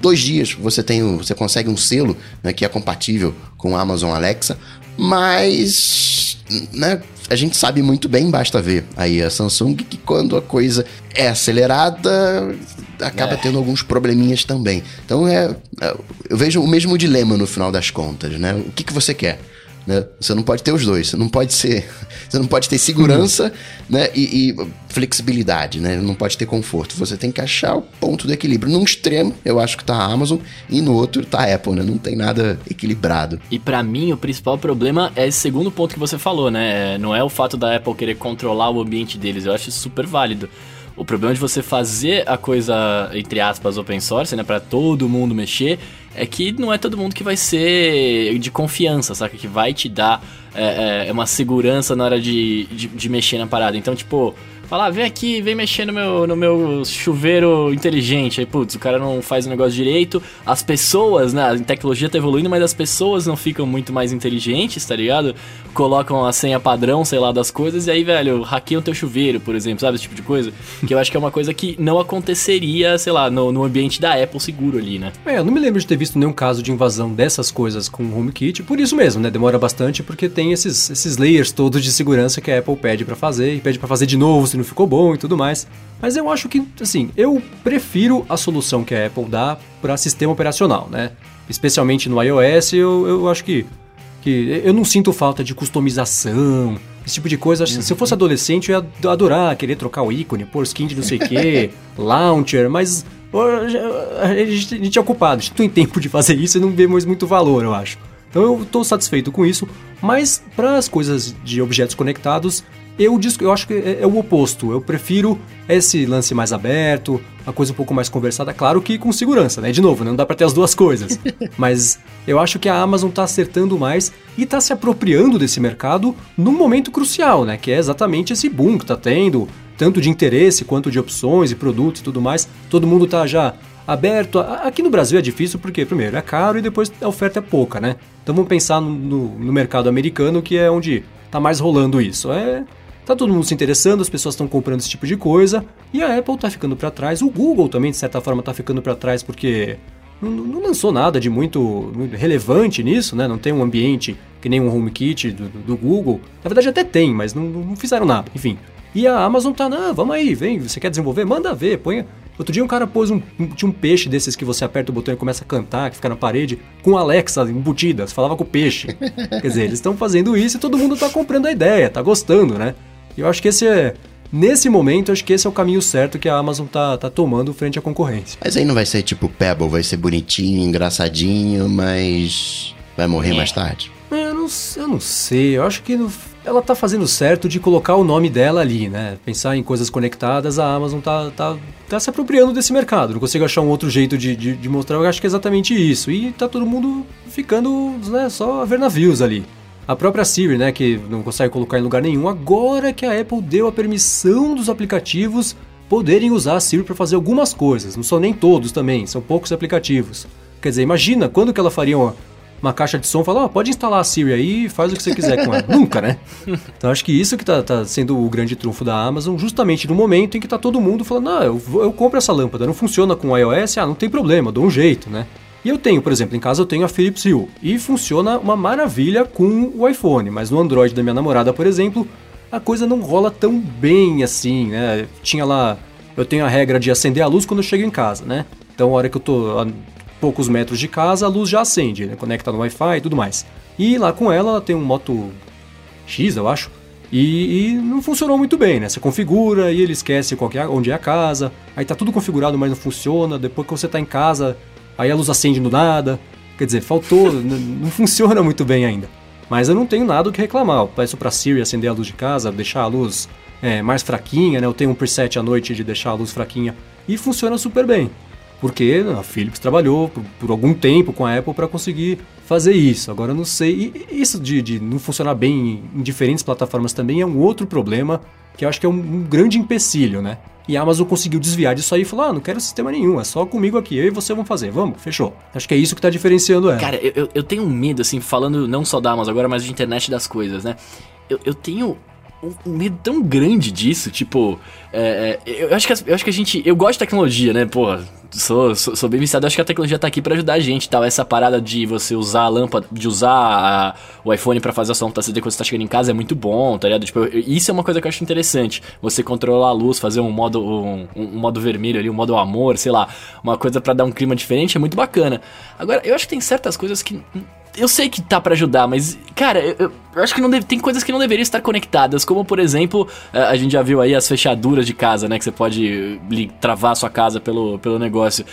dois dias você tem, você consegue um selo né, que é compatível com o Amazon Alexa, mas né, a gente sabe muito bem, basta ver aí a Samsung, que quando a coisa é acelerada, acaba é. tendo alguns probleminhas também. Então é, é, eu vejo o mesmo dilema no final das contas, né? O que, que você quer? Né? Você não pode ter os dois. Você não pode ser. <laughs> Você não pode ter segurança né? E, e, flexibilidade, né? Não pode ter conforto. Você tem que achar o ponto do equilíbrio. Num extremo, eu acho que tá a Amazon, e no outro tá a Apple, né? Não tem nada equilibrado. E para mim, o principal problema é esse segundo ponto que você falou, né? Não é o fato da Apple querer controlar o ambiente deles. Eu acho super válido. O problema de você fazer a coisa, entre aspas, open source, né, para todo mundo mexer, é que não é todo mundo que vai ser de confiança, saca? Que vai te dar é, é, uma segurança na hora de, de, de mexer na parada. Então, tipo, Falar, vem aqui, vem mexer no meu, no meu chuveiro inteligente. Aí, putz, o cara não faz o negócio direito. As pessoas, né? A tecnologia tá evoluindo, mas as pessoas não ficam muito mais inteligentes, tá ligado? Colocam a senha padrão, sei lá, das coisas, e aí, velho, hackeiam teu chuveiro, por exemplo, sabe? Esse tipo de coisa. Que eu acho que é uma coisa que não aconteceria, sei lá, no, no ambiente da Apple seguro ali, né? É, eu não me lembro de ter visto nenhum caso de invasão dessas coisas com o HomeKit, por isso mesmo, né? Demora bastante porque tem esses, esses layers todos de segurança que a Apple pede para fazer e pede para fazer de novo se não ficou bom e tudo mais. Mas eu acho que, assim, eu prefiro a solução que a Apple dá para sistema operacional, né? Especialmente no iOS, eu, eu acho que, que eu não sinto falta de customização, esse tipo de coisa. Uhum. Se eu fosse adolescente, eu ia adorar querer trocar o ícone, pôr skin de não sei o quê, <laughs> launcher, mas a gente é ocupado, a gente não tem tempo de fazer isso e não vê mais muito valor, eu acho. Então eu estou satisfeito com isso, mas para as coisas de objetos conectados, eu, eu acho que é, é, o oposto. Eu prefiro esse lance mais aberto, a coisa um pouco mais conversada, claro que com segurança, né? De novo, né? não dá para ter as duas coisas. <laughs> Mas eu acho que a Amazon está acertando mais e está se apropriando desse mercado num momento crucial, né? Que é exatamente esse boom que está tendo, tanto de interesse quanto de opções e produtos e tudo mais. Todo mundo está já aberto. Aqui no Brasil é difícil porque, primeiro, é caro e depois a oferta é pouca, né? Então vamos pensar no, no, no mercado americano, que é onde está mais rolando isso. É Tá todo mundo se interessando, as pessoas estão comprando esse tipo de coisa, e a Apple tá ficando para trás, o Google também de certa forma tá ficando para trás porque não, não, lançou nada de muito, muito, relevante nisso, né? Não tem um ambiente que nem um HomeKit do, do Google. Na verdade até tem, mas não, não fizeram nada, enfim. E a Amazon tá, não, vamos aí, vem, você quer desenvolver? Manda ver, põe. Outro dia um cara pôs um, tinha um peixe desses que você aperta o botão e começa a cantar, que fica na parede, com Alexa embutida, você falava com o peixe. Quer dizer, eles estão fazendo isso e todo mundo tá comprando a ideia, tá gostando, né? E eu acho que esse é. Nesse momento, acho que esse é o caminho certo que a Amazon tá, tá tomando frente à concorrência. Mas aí não vai ser tipo Pebble, vai ser bonitinho, engraçadinho, mas vai morrer é. mais tarde? É, eu não, eu não sei, eu acho que no, ela tá fazendo certo de colocar o nome dela ali, né? Pensar em coisas conectadas, a Amazon tá, tá, tá se apropriando desse mercado. Não consigo achar um outro jeito de, de, de mostrar, eu acho que é exatamente isso. E tá todo mundo ficando né, só a ver navios ali. A própria Siri, né, que não consegue colocar em lugar nenhum, agora que a Apple deu a permissão dos aplicativos poderem usar a Siri para fazer algumas coisas. Não são nem todos também, são poucos aplicativos. Quer dizer, imagina quando que ela faria uma, uma caixa de som e falar, oh, pode instalar a Siri aí e faz o que você quiser com ela. <laughs> Nunca, né? Então acho que isso que tá, tá, sendo o grande trunfo da Amazon, justamente no momento em que tá todo mundo falando, ah, eu, eu compro essa lâmpada, não funciona com o iOS, ah, não tem problema, dou um jeito, né? E eu tenho, por exemplo, em casa eu tenho a Philips Hue e funciona uma maravilha com o iPhone, mas no Android da minha namorada, por exemplo, a coisa não rola tão bem assim, né? Tinha lá, eu tenho a regra de acender a luz quando eu chego em casa, né? Então, a hora que eu tô poucos metros de casa a luz já acende, né? conecta no Wi-Fi e tudo mais. E lá com ela, ela tem um Moto X, eu acho, e, e, não funcionou muito bem, né? Você configura e ele esquece qual é, onde é a casa, aí tá tudo configurado, mas não funciona. Depois que você tá em casa, aí a luz acende do nada. Quer dizer, faltou, <laughs> não funciona muito bem ainda. Mas eu não tenho nada o que reclamar. Eu peço pra Siri acender a luz de casa, deixar a luz é, mais fraquinha, né? Eu tenho um preset à noite de deixar a luz fraquinha e funciona super bem. Porque a Philips trabalhou por, por algum tempo com a Apple para conseguir fazer isso. Agora eu não sei. E isso de, de, não funcionar bem em diferentes plataformas também é um outro problema que eu acho que é um, um grande empecilho, né? E a Amazon conseguiu desviar disso aí e falou: ah, não quero sistema nenhum, é só comigo aqui, eu e você vamos fazer, vamos, fechou. Acho que é isso que tá diferenciando ela. Cara, eu, eu tenho um medo, assim, falando não só da Amazon agora, mas de internet das coisas, né? Eu, eu tenho um medo tão grande disso, tipo, é, é, eu, acho que, eu acho que a gente, eu gosto de tecnologia, né, pô, sou, sou, sou bem viciado, acho que a tecnologia tá aqui para ajudar a gente, tal, essa parada de você usar a lâmpada, de usar a, o iPhone para fazer a sua acender quando você tá chegando em casa é muito bom, tá ligado? Tipo, isso é uma coisa que eu acho interessante, você controlar a luz, fazer um modo, um, um modo vermelho ali, um modo amor, sei lá, uma coisa para dar um clima diferente é muito bacana. Agora, eu acho que tem certas coisas que eu sei que tá para ajudar, mas, cara, eu, eu, acho que não deve, tem coisas que não deveriam estar conectadas, como, por exemplo, a gente já viu aí as fechaduras de casa, né? Que você pode travar a sua casa pelo, pelo negócio.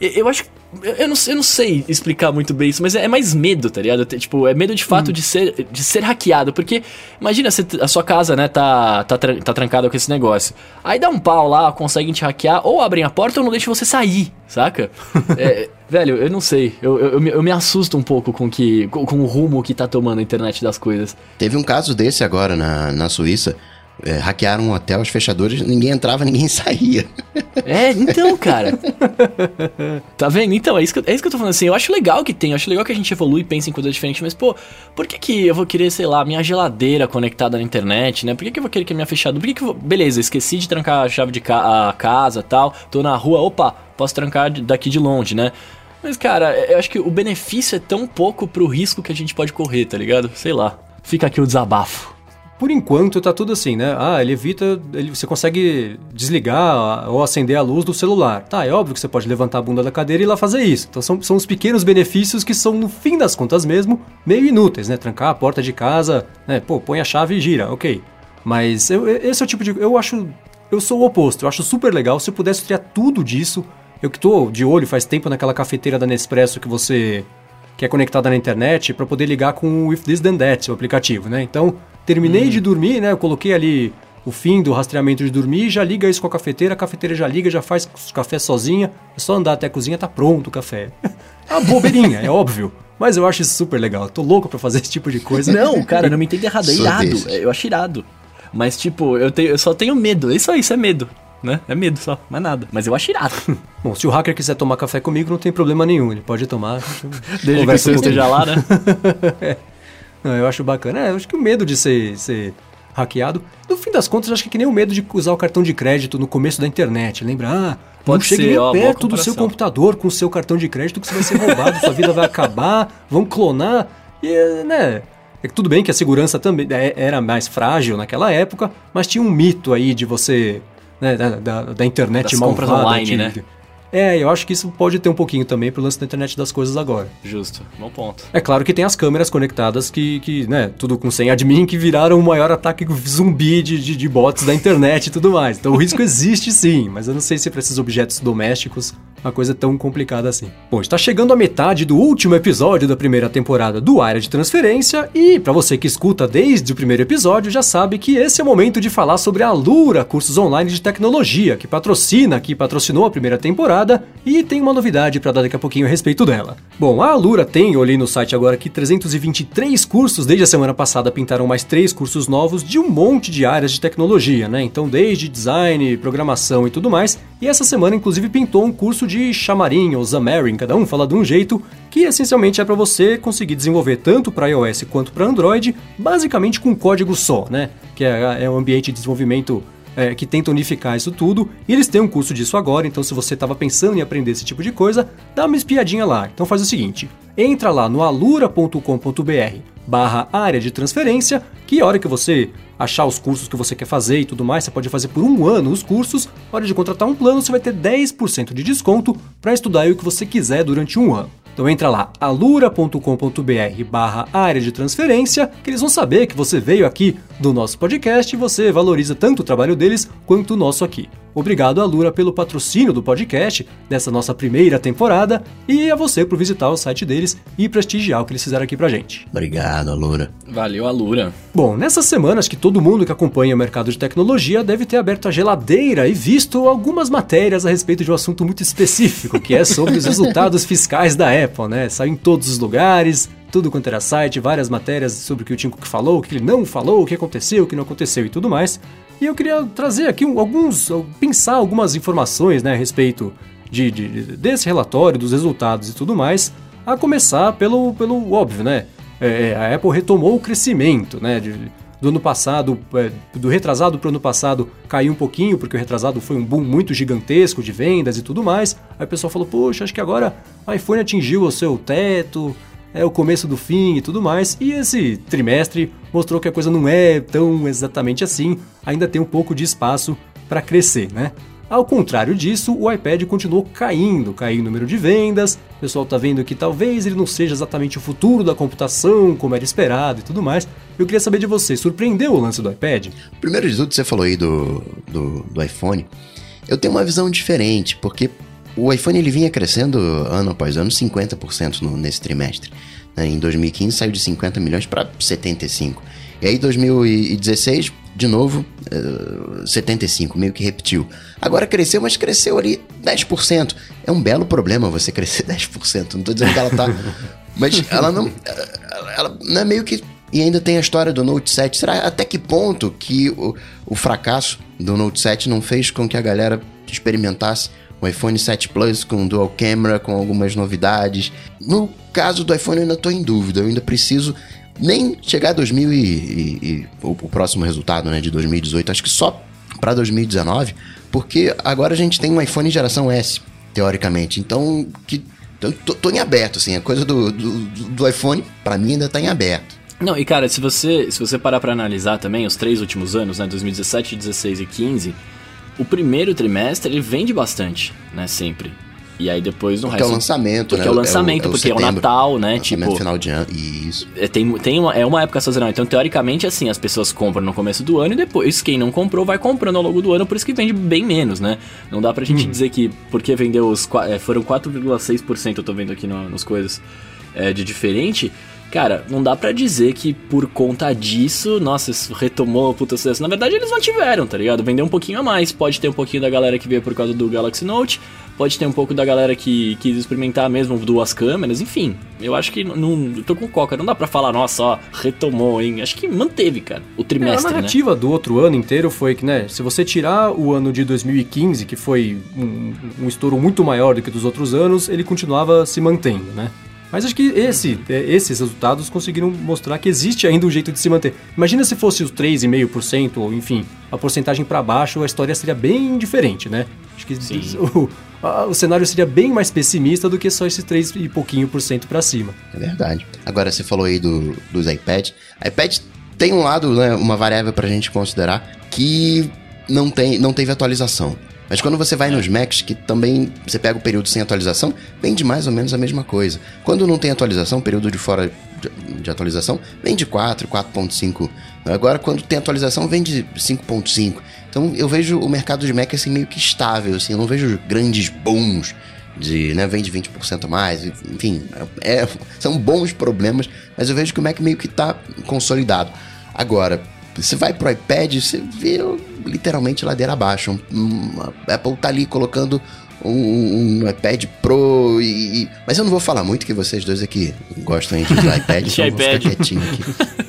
Eu, acho que eu não, eu não sei explicar muito bem isso, mas é, é mais medo, tá ligado? Tipo, é medo de fato hum. de, ser, de ser hackeado. Porque, imagina, se a sua casa, né, tá, tá, tá trancada com esse negócio. Aí dá um pau lá, conseguem te hackear, ou abrem a porta ou não deixam você sair, saca? <laughs> é, velho, eu não sei. Eu, eu, eu, me, eu, me assusto um pouco com, que, com, com o rumo que tá tomando a internet das coisas. Teve um caso desse agora na, na Suíça é, hackearam um hotel, os fechadores, ninguém entrava, ninguém <laughs> saía. É, então, cara. tá vendo? Então, é isso, que, é isso que eu tô falando assim. Eu acho legal que tem, eu acho legal que a gente evolui e pense em coisas diferentes, mas, pô, por que que eu vou querer, sei lá, minha geladeira conectada na internet, né? Por que que eu vou querer que a minha fechadura. Por que que eu vou. Beleza, esqueci de trancar a chave de ca... a casa tal, tô na rua, opa, posso trancar daqui de longe, né? Mas, cara, eu acho que o benefício é tão pouco pro risco que a gente pode correr, tá ligado? Sei lá. Fica aqui o desabafo. Por enquanto tá tudo assim, né? Ah, ele evita. Ele, você consegue desligar ou acender a luz do celular. Tá, é óbvio que você pode levantar a bunda da cadeira e ir lá fazer isso. Então são, são os pequenos benefícios que são, no fim das contas mesmo, meio inúteis, né? Trancar a porta de casa, né? Pô, põe a chave e gira, ok. Mas eu, esse é o tipo de. Eu acho. Eu sou o oposto. Eu acho super legal se eu pudesse criar tudo disso. Eu que tô de olho faz tempo naquela cafeteira da Nespresso que você. que é conectada na internet para poder ligar com o If This Then That, o aplicativo, né? Então Terminei hum. de dormir, né? Eu coloquei ali o fim do rastreamento de dormir, já liga isso com a cafeteira, a cafeteira já liga, já faz café sozinha, é só andar até a cozinha, tá pronto o café. É uma bobeirinha, é óbvio. Mas eu acho isso super legal. Eu tô louco pra fazer esse tipo de coisa. Não, cara, não me entenda errado, é irado. Eu acho irado. Mas, tipo, eu, tenho, eu só tenho medo. Isso aí, isso é medo. Né? É medo só, mais nada. Mas eu acho irado. <laughs> Bom, se o hacker quiser tomar café comigo, não tem problema nenhum. Ele pode tomar. <laughs> Desde que você esteja lá, né? <laughs> é. Não, eu acho bacana. É, eu acho que o medo de ser, ser hackeado, no fim das contas, eu acho que é que nem o medo de usar o cartão de crédito no começo da internet. Lembra? Ah, Pode não chegue ser, nem ó, perto do seu computador com o seu cartão de crédito que você vai ser roubado, sua vida vai acabar, vão clonar. E, né? É tudo bem que a segurança também é, era mais frágil naquela época, mas tinha um mito aí de você. Né, da, da, da internet das malvada. Online, de, né? É, eu acho que isso pode ter um pouquinho também pro lance da internet das coisas agora. Justo, bom ponto. É claro que tem as câmeras conectadas que, que né, tudo com sem admin, que viraram o maior ataque zumbi de, de, de bots da internet e tudo mais. Então o risco existe sim, mas eu não sei se para esses objetos domésticos uma coisa tão complicada assim. Bom, está chegando a metade do último episódio da primeira temporada do Área de Transferência e para você que escuta desde o primeiro episódio já sabe que esse é o momento de falar sobre a Lura, cursos online de tecnologia, que patrocina, que patrocinou a primeira temporada e tem uma novidade para dar daqui a pouquinho a respeito dela. Bom, a Lura tem, olhei no site agora que 323 cursos, desde a semana passada pintaram mais três cursos novos de um monte de áreas de tecnologia, né? Então desde design, programação e tudo mais. E essa semana inclusive pintou um curso de Xamarin ou Xamarin, cada um fala de um jeito, que essencialmente é para você conseguir desenvolver tanto para iOS quanto para Android, basicamente com código só, né? Que é, é um ambiente de desenvolvimento é, que tenta unificar isso tudo. E eles têm um curso disso agora, então se você estava pensando em aprender esse tipo de coisa, dá uma espiadinha lá. Então faz o seguinte: entra lá no alura.com.br barra área de transferência, que a hora que você achar os cursos que você quer fazer e tudo mais, você pode fazer por um ano os cursos. Na hora de contratar um plano, você vai ter 10% de desconto para estudar o que você quiser durante um ano. Então entra lá, alura.com.br barra área de transferência, que eles vão saber que você veio aqui do nosso podcast e você valoriza tanto o trabalho deles quanto o nosso aqui. Obrigado, Alura, pelo patrocínio do podcast dessa nossa primeira temporada e a você por visitar o site deles e prestigiar o que eles fizeram aqui pra gente. Obrigado, Alura. Valeu, Alura. Bom, nessas semanas que todo mundo que acompanha o mercado de tecnologia deve ter aberto a geladeira e visto algumas matérias a respeito de um assunto muito específico, que é sobre os resultados fiscais da Apple, né? Saiu em todos os lugares, tudo quanto era site, várias matérias sobre o que o Tim Cook falou, o que ele não falou, o que aconteceu, o que não aconteceu e tudo mais. E eu queria trazer aqui alguns, pensar algumas informações né, a respeito de, de, desse relatório, dos resultados e tudo mais, a começar pelo, pelo óbvio, né? É, a Apple retomou o crescimento, né? De, do ano passado, é, do retrasado para o ano passado, caiu um pouquinho, porque o retrasado foi um boom muito gigantesco de vendas e tudo mais. Aí o pessoal falou, poxa, acho que agora o iPhone atingiu o seu teto, é o começo do fim e tudo mais. E esse trimestre mostrou que a coisa não é tão exatamente assim, ainda tem um pouco de espaço para crescer, né? Ao contrário disso, o iPad continuou caindo, caiu o número de vendas. O pessoal está vendo que talvez ele não seja exatamente o futuro da computação, como era esperado e tudo mais. Eu queria saber de você, surpreendeu o lance do iPad? Primeiro de tudo, você falou aí do, do, do iPhone. Eu tenho uma visão diferente, porque o iPhone ele vinha crescendo ano após ano 50% no, nesse trimestre. Né? Em 2015 saiu de 50 milhões para 75. E aí 2016, de novo, uh, eh, 75, meio que repetiu. Agora cresceu, mas cresceu ali 10%. É um belo problema você crescer <laughs> 10%. Não estou dizendo que ela tá. <laughs> mas ela não. Ela não é meio que. E ainda tem a história do Note 7. Será até que ponto que o, o fracasso do Note 7 não fez com que a galera experimentasse o iPhone 7 Plus com dual camera, com algumas novidades. No caso do iPhone eu ainda estou em dúvida, eu ainda preciso nem chegar a 2000 e, e, e o, o, próximo resultado, né, de 2018, acho que só para 2019, porque agora a gente tem um iPhone geração S, teoricamente. Então, que tô, tô em aberto, assim, a coisa do, do, do iPhone, para mim, ainda tá em aberto. Não, e cara, se você, se você parar para analisar também os três últimos anos, né, 2017, 16 e 15, o primeiro trimestre ele vende bastante, né? Sempre. E aí depois no porque resto. é o lançamento, porque né? é o lançamento, é o, é o porque setembro, é o Natal, né? Tipo. final de ano. Isso. É, tem, tem uma, é uma época sazonal. Então, teoricamente, assim, as pessoas compram no começo do ano e depois, quem não comprou, vai comprando ao longo do ano, por isso que vende bem menos, né? Não dá pra gente hum. dizer que porque vendeu os. É, foram 4,6%, eu tô vendo aqui no, nos coisas, é, de diferente Cara, não dá para dizer que por conta disso, nossa, isso retomou o puta sucesso. Na verdade, eles mantiveram, tá ligado? Vendeu um pouquinho a mais. Pode ter um pouquinho da galera que veio por causa do Galaxy Note, pode ter um pouco da galera que quis experimentar mesmo duas câmeras, enfim. Eu acho que não. Eu tô com coca, não dá pra falar, nossa, ó, retomou, hein? Acho que manteve, cara, o trimestre. É, a narrativa né? do outro ano inteiro foi que, né, se você tirar o ano de 2015, que foi um, um estouro muito maior do que dos outros anos, ele continuava se mantendo, né? Mas acho que esse, é, esses resultados conseguiram mostrar que existe ainda um jeito de se manter. Imagina se fosse os 3,5%, ou enfim, a porcentagem para baixo, a história seria bem diferente, né? Acho que <laughs> o, a, o, cenário seria bem mais pessimista do que só esse 3 e pouquinho por cento para cima. É verdade. Agora você falou aí do, dos iPads. iPad tem um lado, né, uma variável para a gente considerar que não, tem, não teve atualização. Mas quando você vai nos Macs, que também você pega o período sem atualização, vem de mais ou menos a mesma coisa. Quando não tem atualização, período de fora de, de atualização, vem de 4, 4.5. Agora, quando tem atualização, vem de 5.5. Então eu vejo o mercado de Mac assim meio que estável, assim, eu não vejo grandes booms de, né, vem de 20% a mais, enfim, é, são bons problemas, mas eu vejo que o Mac meio que está consolidado. Agora, você vai pro iPad, você vê literalmente ladeira abaixo. a Apple tá ali colocando um, um, iPad Pro e, Mas eu não vou falar muito que vocês dois aqui gostam de usar <laughs> iPad, então iPad. vou ficar quietinho aqui.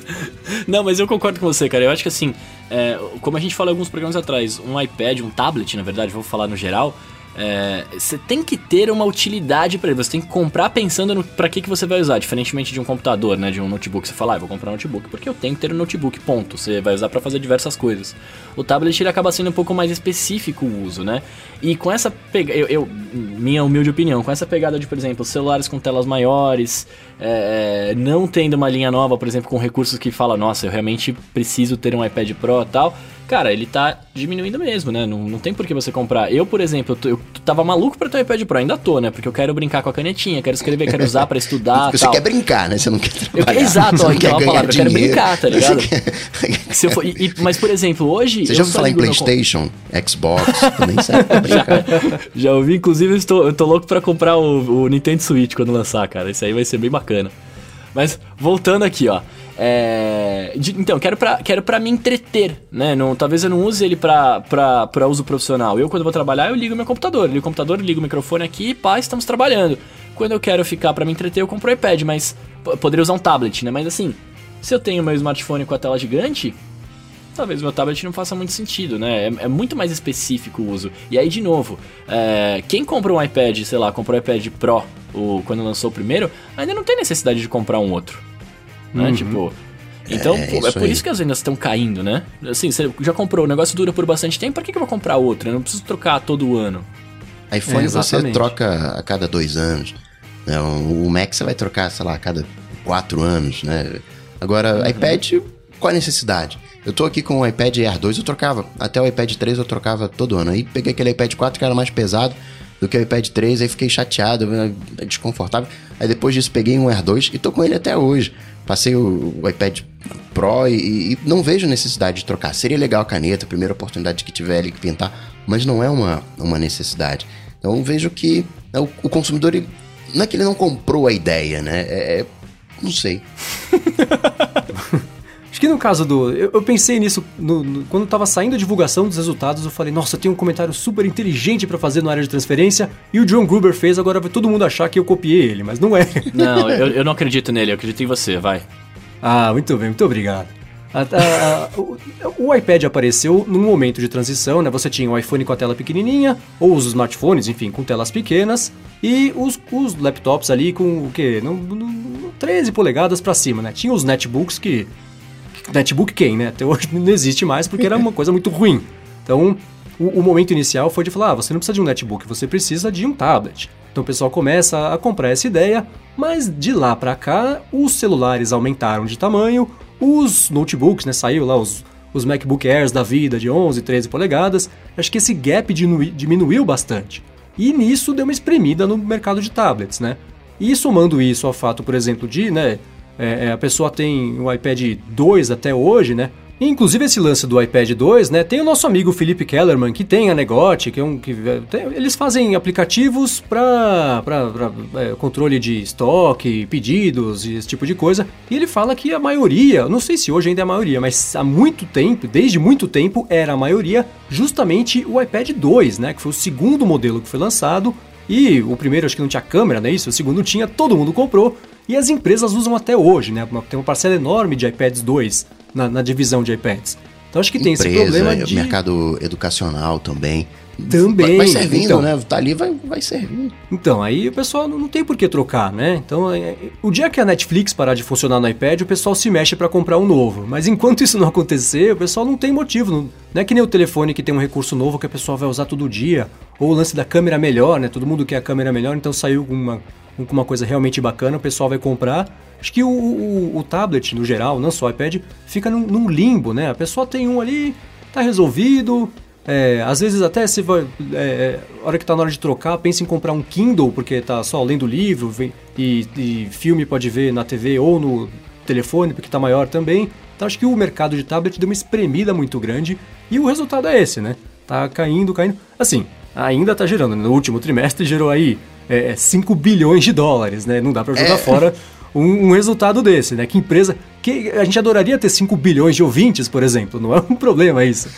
<laughs> não, mas eu concordo com você, cara. Eu acho que assim, é, como a gente falou alguns programas atrás, um iPad, um tablet, na verdade, vou falar no geral, é, você tem que ter uma utilidade para ele. Você tem que comprar pensando para que, que você vai usar, diferentemente de um computador, né, de um notebook. Você fala, ah, vou comprar um notebook porque eu tenho que ter um notebook, ponto. Você vai usar para fazer diversas coisas. O tablet ele acaba sendo um pouco mais específico o uso, né? E com essa pegada, eu, eu, minha humilde opinião, com essa pegada de, por exemplo, celulares com telas maiores, é, não tendo uma linha nova, por exemplo, com recursos que fala, nossa, eu realmente preciso ter um iPad Pro e tal cara, ele tá diminuindo mesmo, né? Não, não tem por que você comprar. Eu, por exemplo, eu, eu tava maluco pra ter um iPad Pro, ainda tô, né? Porque eu quero brincar com a canetinha, quero escrever, quero usar pra estudar. você tal. quer brincar, né? Você não quer trabalhar. Eu, exato, ó, então quer a palavra, dinheiro. eu quero brincar, tá ligado? <laughs> Se eu for, e, e, mas, por exemplo, hoje. Você já ouviu falar em PlayStation, Xbox, também <laughs> serve pra brincar. já, já ouvi, inclusive, eu, estou, eu tô louco pra comprar o, o Nintendo Switch quando lançar, cara. Isso aí vai ser bem bacana. Mas voltando aqui, ó. É, de, então, quero pra, quero pra me entreter, né? Não, talvez eu não use ele pra, pra, pra uso profissional. Eu, quando vou trabalhar, eu ligo meu computador. ligo o computador, ligo o microfone aqui e pá, estamos trabalhando. Quando eu quero ficar pra me entreter, eu compro o iPad, mas poderia usar um tablet, né? Mas assim, se eu tenho meu smartphone com a tela gigante, talvez meu tablet não faça muito sentido, né? É, é, muito mais específico o uso. E aí, de novo, é, quem compra um iPad, sei lá, comprou o iPad Pro o, quando lançou o primeiro, ainda não tem necessidade de comprar um outro né? Uhum. Tipo. Então, é, é por aí. isso que as vendas estão caindo, né? Assim, você já comprou, o negócio dura por bastante tempo, por que, que eu vou comprar outro? Eu não preciso trocar todo ano. iPhone é, você troca a cada dois anos. Né? O Mac você vai trocar, sei lá, a cada quatro anos, né? Agora, uhum. iPad, qual a necessidade? Eu tô aqui com o iPad Air 2, eu trocava. Até o iPad 3 eu trocava todo ano. Aí peguei aquele iPad 4 que era mais pesado do que o iPad 3, aí fiquei chateado, desconfortável. Aí depois disso peguei um Air 2 e tô com ele até hoje. Passei o, o iPad Pro e, e, não vejo necessidade de trocar. Seria legal a caneta, primeira oportunidade que tiver que pintar, mas não é uma, uma necessidade. Então vejo que né, o, o consumidor, ele, não é que ele não comprou a ideia, né? É, é não sei. <laughs> Acho que no caso do. Eu, eu pensei nisso no, no, quando estava saindo a divulgação dos resultados. Eu falei, nossa, eu tenho um comentário super inteligente para fazer na área de transferência. E o John Gruber fez, agora vai todo mundo achar que eu copiei ele, mas não é. <laughs> Não, eu, eu não acredito nele, eu acredito em você, vai. Ah, muito bem, muito obrigado. A, a, a, o, o, iPad apareceu num momento de transição, né? Você tinha o iPhone com a tela pequenininha, ou os smartphones, enfim, com telas pequenas, e os, os laptops ali com o quê? No, no, no 13 polegadas para cima, né? Tinha os netbooks que netbook quem, né? Até hoje não existe mais porque era uma coisa muito ruim. Então, o, o, momento inicial foi de falar: ah, você não precisa de um netbook, você precisa de um tablet. Então o pessoal começa a comprar essa ideia, mas de lá para cá os celulares aumentaram de tamanho, os notebooks, né? Saiu lá os, os MacBook Airs da vida de 11, 13 polegadas. Acho que esse gap diminuiu, diminuiu bastante. E nisso deu uma espremida no mercado de tablets, né? E somando isso ao fato, por exemplo, de né, é, é, a pessoa tem o iPad 2 até hoje, né? Inclusive esse lance do iPad 2, né? Tem o nosso amigo Felipe Kellerman, que tem a Negote, que é um. Que, tem, eles fazem aplicativos para é, controle de estoque, pedidos e esse tipo de coisa. E ele fala que a maioria, não sei se hoje ainda é a maioria, mas há muito tempo, desde muito tempo, era a maioria justamente o iPad 2, né? Que foi o segundo modelo que foi lançado. E o primeiro acho que não tinha câmera, né? Isso, o segundo tinha, todo mundo comprou. E as empresas usam até hoje, né? Tem uma parcela enorme de iPads 2 na, na divisão de iPads. Então acho que tem Empresa, esse problema de... mercado educacional também. Também. Vai, servindo, então, né? Tá ali, vai, vai servir. Então, aí o pessoal não tem por que trocar, né? Então, é, o dia que a Netflix parar de funcionar no iPad, o pessoal se mexe para comprar um novo. Mas enquanto <laughs> isso não acontecer, o pessoal não tem motivo. Não, não é que nem o telefone que tem um recurso novo que a pessoa vai usar todo dia. Ou o lance da câmera melhor, né? Todo mundo quer a câmera melhor, então saiu uma uma coisa realmente bacana, o pessoal vai comprar. Acho que o, o, o tablet, no geral, não só o iPad, fica num, num, limbo, né? A pessoa tem um ali, tá resolvido. É, às vezes até se vai. É, é hora que tá na hora de trocar, pensa em comprar um Kindle, porque tá só lendo livro vem, e, e filme pode ver na TV ou no telefone, porque tá maior também. Então acho que o mercado de tablet deu uma espremida muito grande e o resultado é esse, né? Tá caindo, caindo. Assim, ainda tá gerando. Né? No último trimestre gerou aí é, 5 bilhões de dólares, né? Não dá para jogar é. fora <laughs> um, um, resultado desse, né? Que empresa. Que a gente adoraria ter 5 bilhões de ouvintes, por exemplo. Não é um <laughs> problema isso.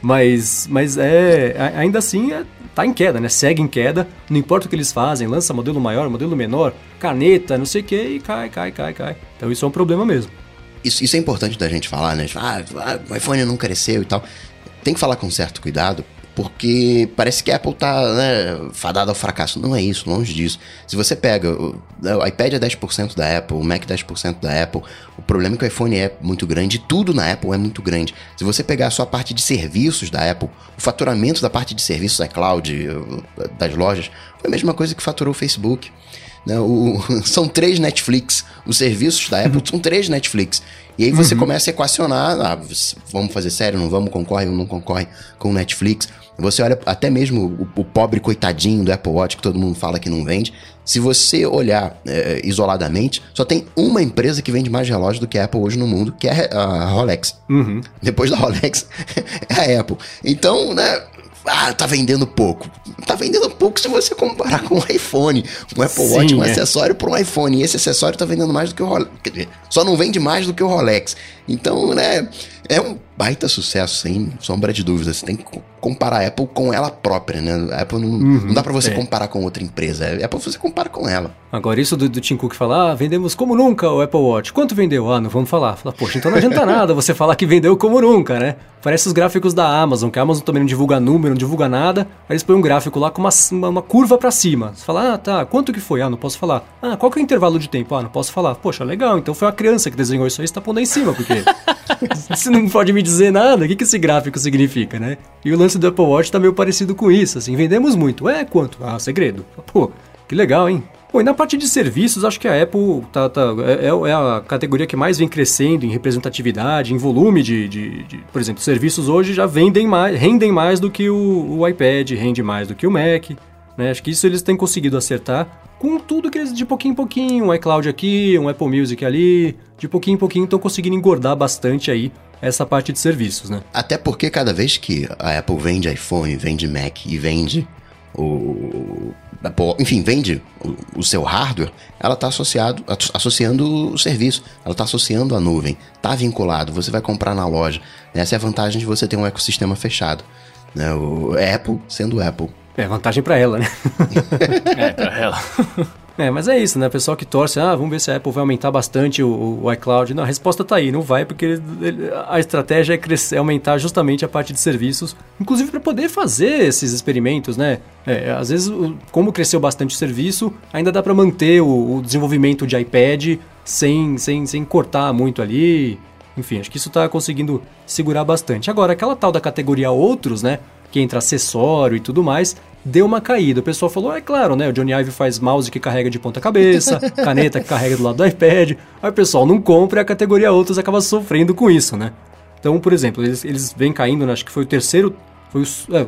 mas, mas é. Ainda assim, é, tá em queda, né? Segue em queda. Não importa o que eles fazem, lança modelo maior, modelo menor, caneta, não sei o que, e cai, cai, cai, cai. Então isso é um problema mesmo. Isso, isso é importante da gente falar, né? Ah, o iPhone não cresceu e tal. Tem que falar com certo cuidado, porque parece que a Apple tá né, fadada ao fracasso. Não é isso, longe disso. Se você pega, o, o iPad é 10% da Apple, o Mac é 10% da Apple, o problema é que o iPhone é muito grande, tudo na Apple é muito grande. Se você pegar a sua parte de serviços da Apple, o faturamento da parte de serviços da cloud, das lojas, foi a mesma coisa que faturou o Facebook. Né? O, <laughs> são três Netflix. Os serviços da Apple são três Netflix. E aí você uhum. começa a equacionar, ah, vamos fazer sério, não vamos, concorre ou não concorre com o Netflix. Você olha até mesmo o, o, pobre coitadinho do Apple Watch que todo mundo fala que não vende. Se você olhar é, isoladamente, só tem uma empresa que vende mais relógios do que a Apple hoje no mundo, que é a Rolex. Uhum. Depois da Rolex, <laughs> é a Apple. Então, né, ah, tá vendendo pouco. Tá vendendo pouco se você comparar com um iPhone. Um Apple Sim, Watch, um é. acessório para um iPhone. E esse acessório tá vendendo mais do que o Rolex. Só não vende mais do que o Rolex. Então, né, é um baita sucesso, sem sombra de dúvida. Você tem que comparar a Apple com ela própria, né? A Apple não, uhum, não dá para você é. comparar com outra empresa. A Apple você compara com ela. Agora, isso do, do Tim Cook falar, ah, vendemos como nunca o Apple Watch. Quanto vendeu? Ah, não vamos falar. Fala, poxa, então não adianta nada você falar que vendeu como nunca, né? Parece os gráficos da Amazon, que a Amazon também não divulga número, não divulga nada. Aí eles põem um gráfico lá com uma, uma, uma curva para cima. Você fala, ah, tá, quanto que foi? Ah, não posso falar. Ah, qual que é o intervalo de tempo? Ah, não posso falar. Poxa, legal, então foi a criança que desenhou isso aí, você tá pondo aí em cima, porque <laughs> não pode me dizer nada, o que, que esse gráfico significa, né? E o lance do Apple Watch tá meio parecido com isso, assim, vendemos muito. É, quanto? Ah, segredo. Pô, que legal, hein? Bom, e na parte de serviços, acho que a Apple tá, tá é, é, é, a categoria que mais vem crescendo em representatividade, em volume de, de, de, por exemplo, serviços hoje já vendem mais, rendem mais do que o, o iPad, rende mais do que o Mac. Né? Acho que isso eles têm conseguido acertar com tudo que eles de pouquinho em pouquinho, um iCloud aqui, um Apple Music ali, de pouquinho em pouquinho estão conseguindo engordar bastante aí essa parte de serviços, né? Até porque cada vez que a Apple vende iPhone, vende Mac e vende o enfim, vende o, o, seu hardware, ela está associado, associando o serviço, ela está associando a nuvem, está vinculado, você vai comprar na loja. Essa é a vantagem de você ter um ecossistema fechado. Né? O Apple sendo Apple. É vantagem para ela, né? <laughs> é, para ela. <laughs> É, mas é isso, né? Pessoal que torce, ah, vamos ver se a Apple vai aumentar bastante o, o iCloud. Não, a resposta tá aí, não vai, porque ele, ele, a estratégia é, crescer, é, aumentar justamente a parte de serviços, inclusive para poder fazer esses experimentos, né? É, às vezes, como cresceu bastante o serviço, ainda dá para manter o, o, desenvolvimento de iPad sem, sem, sem cortar muito ali. Enfim, acho que isso está conseguindo segurar bastante. Agora, aquela tal da categoria outros, né? Que entra acessório e tudo mais, deu uma caída. O pessoal falou, é claro, né? O Johnny Ive faz mouse que carrega de ponta cabeça, <laughs> caneta que carrega do lado do iPad. Aí o pessoal não compra e a categoria outros acaba sofrendo com isso, né? Então, por exemplo, eles, eles vêm caindo, né? acho que foi o terceiro, foi o é,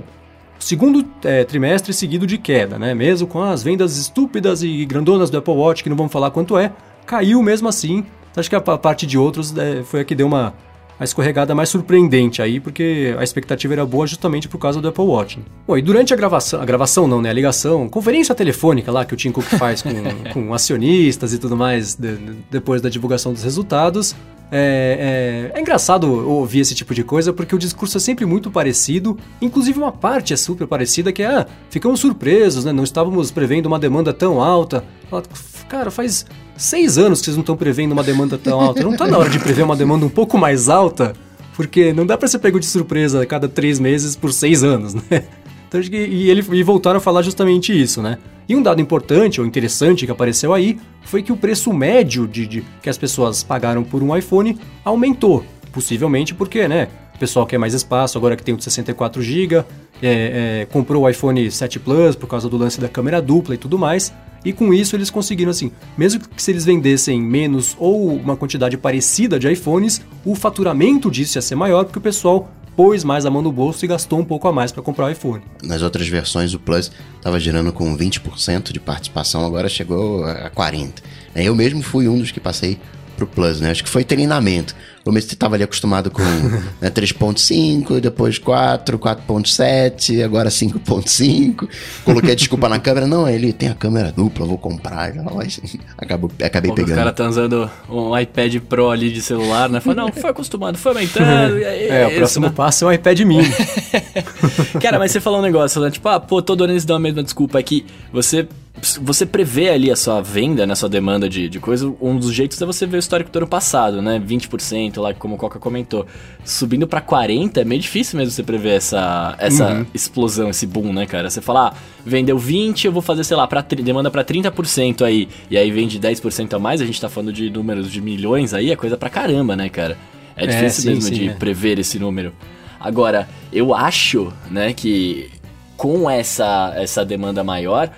segundo é, trimestre seguido de queda, né? Mesmo com as vendas estúpidas e grandonas do Apple Watch, que não vamos falar quanto é, caiu mesmo assim. Então, acho que a parte de outros é, foi a que deu uma, a escorregada mais surpreendente aí, porque a expectativa era boa justamente por causa do Apple Watch. Bom, e durante a gravação, a gravação não, né, a ligação, conferência telefônica lá que o Tim Cook faz com, <laughs> com acionistas e tudo mais de, de, depois da divulgação dos resultados, é, é, é, engraçado ouvir esse tipo de coisa porque o discurso é sempre muito parecido, inclusive uma parte é super parecida que é, ah, ficamos surpresos, né? Não estávamos prevendo uma demanda tão alta. Cara, faz seis anos que vocês não estão prevendo uma demanda tão alta. Não está na hora de prever uma demanda um pouco mais alta? Porque não dá para ser pego de surpresa a cada três meses por seis anos, né? Então, e, ele, e voltaram a falar justamente isso, né? E um dado importante ou interessante que apareceu aí foi que o preço médio de, de que as pessoas pagaram por um iPhone aumentou. Possivelmente porque, né? O pessoal quer mais espaço, agora que tem o de 64 GB, é, é, comprou o iPhone 7 Plus por causa do lance da câmera dupla e tudo mais. E com isso eles conseguiram assim, mesmo que se eles vendessem menos ou uma quantidade parecida de iPhones, o faturamento disso ia ser maior porque o pessoal pôs mais a mão no bolso e gastou um pouco a mais para comprar o iPhone. Nas outras versões o Plus estava girando com 20% de participação, agora chegou a 40%. Eu mesmo fui um dos que passei pro Plus, né? Acho que foi treinamento. O começo você estava ali acostumado com <laughs> né, 3.5, depois 4, 4.7, agora 5.5. Coloquei a desculpa na câmera. Não, ele tem a câmera dupla, vou comprar. Mas <laughs> acabou, acabei Pô, pegando. Os caras estão usando um iPad Pro ali de celular, né? Falei, não, foi acostumado, foi aumentando. <laughs> é, o próximo né? passo é um iPad mini. Cara, mas você falou um negócio, né? Tipo, ah, pô, todo ano eles dão a mesma desculpa aqui. Você você prevê ali a sua venda, né, a sua demanda de, de coisa, um dos jeitos é você ver o histórico do ano passado, né? 20%, 30% lá, como o Coca comentou. Subindo pra 40% é meio difícil mesmo você prever essa, essa uhum. explosão, esse boom, né, cara? Você fala, ah, vendeu 20, eu vou fazer, sei lá, pra, demanda pra 30% aí, e aí vende 10% a mais, a gente tá falando de números de milhões aí, é coisa pra caramba, né, cara? É, é difícil é, sim, mesmo sim, de é. prever esse número. Agora, eu acho, né, que com essa, essa demanda maior,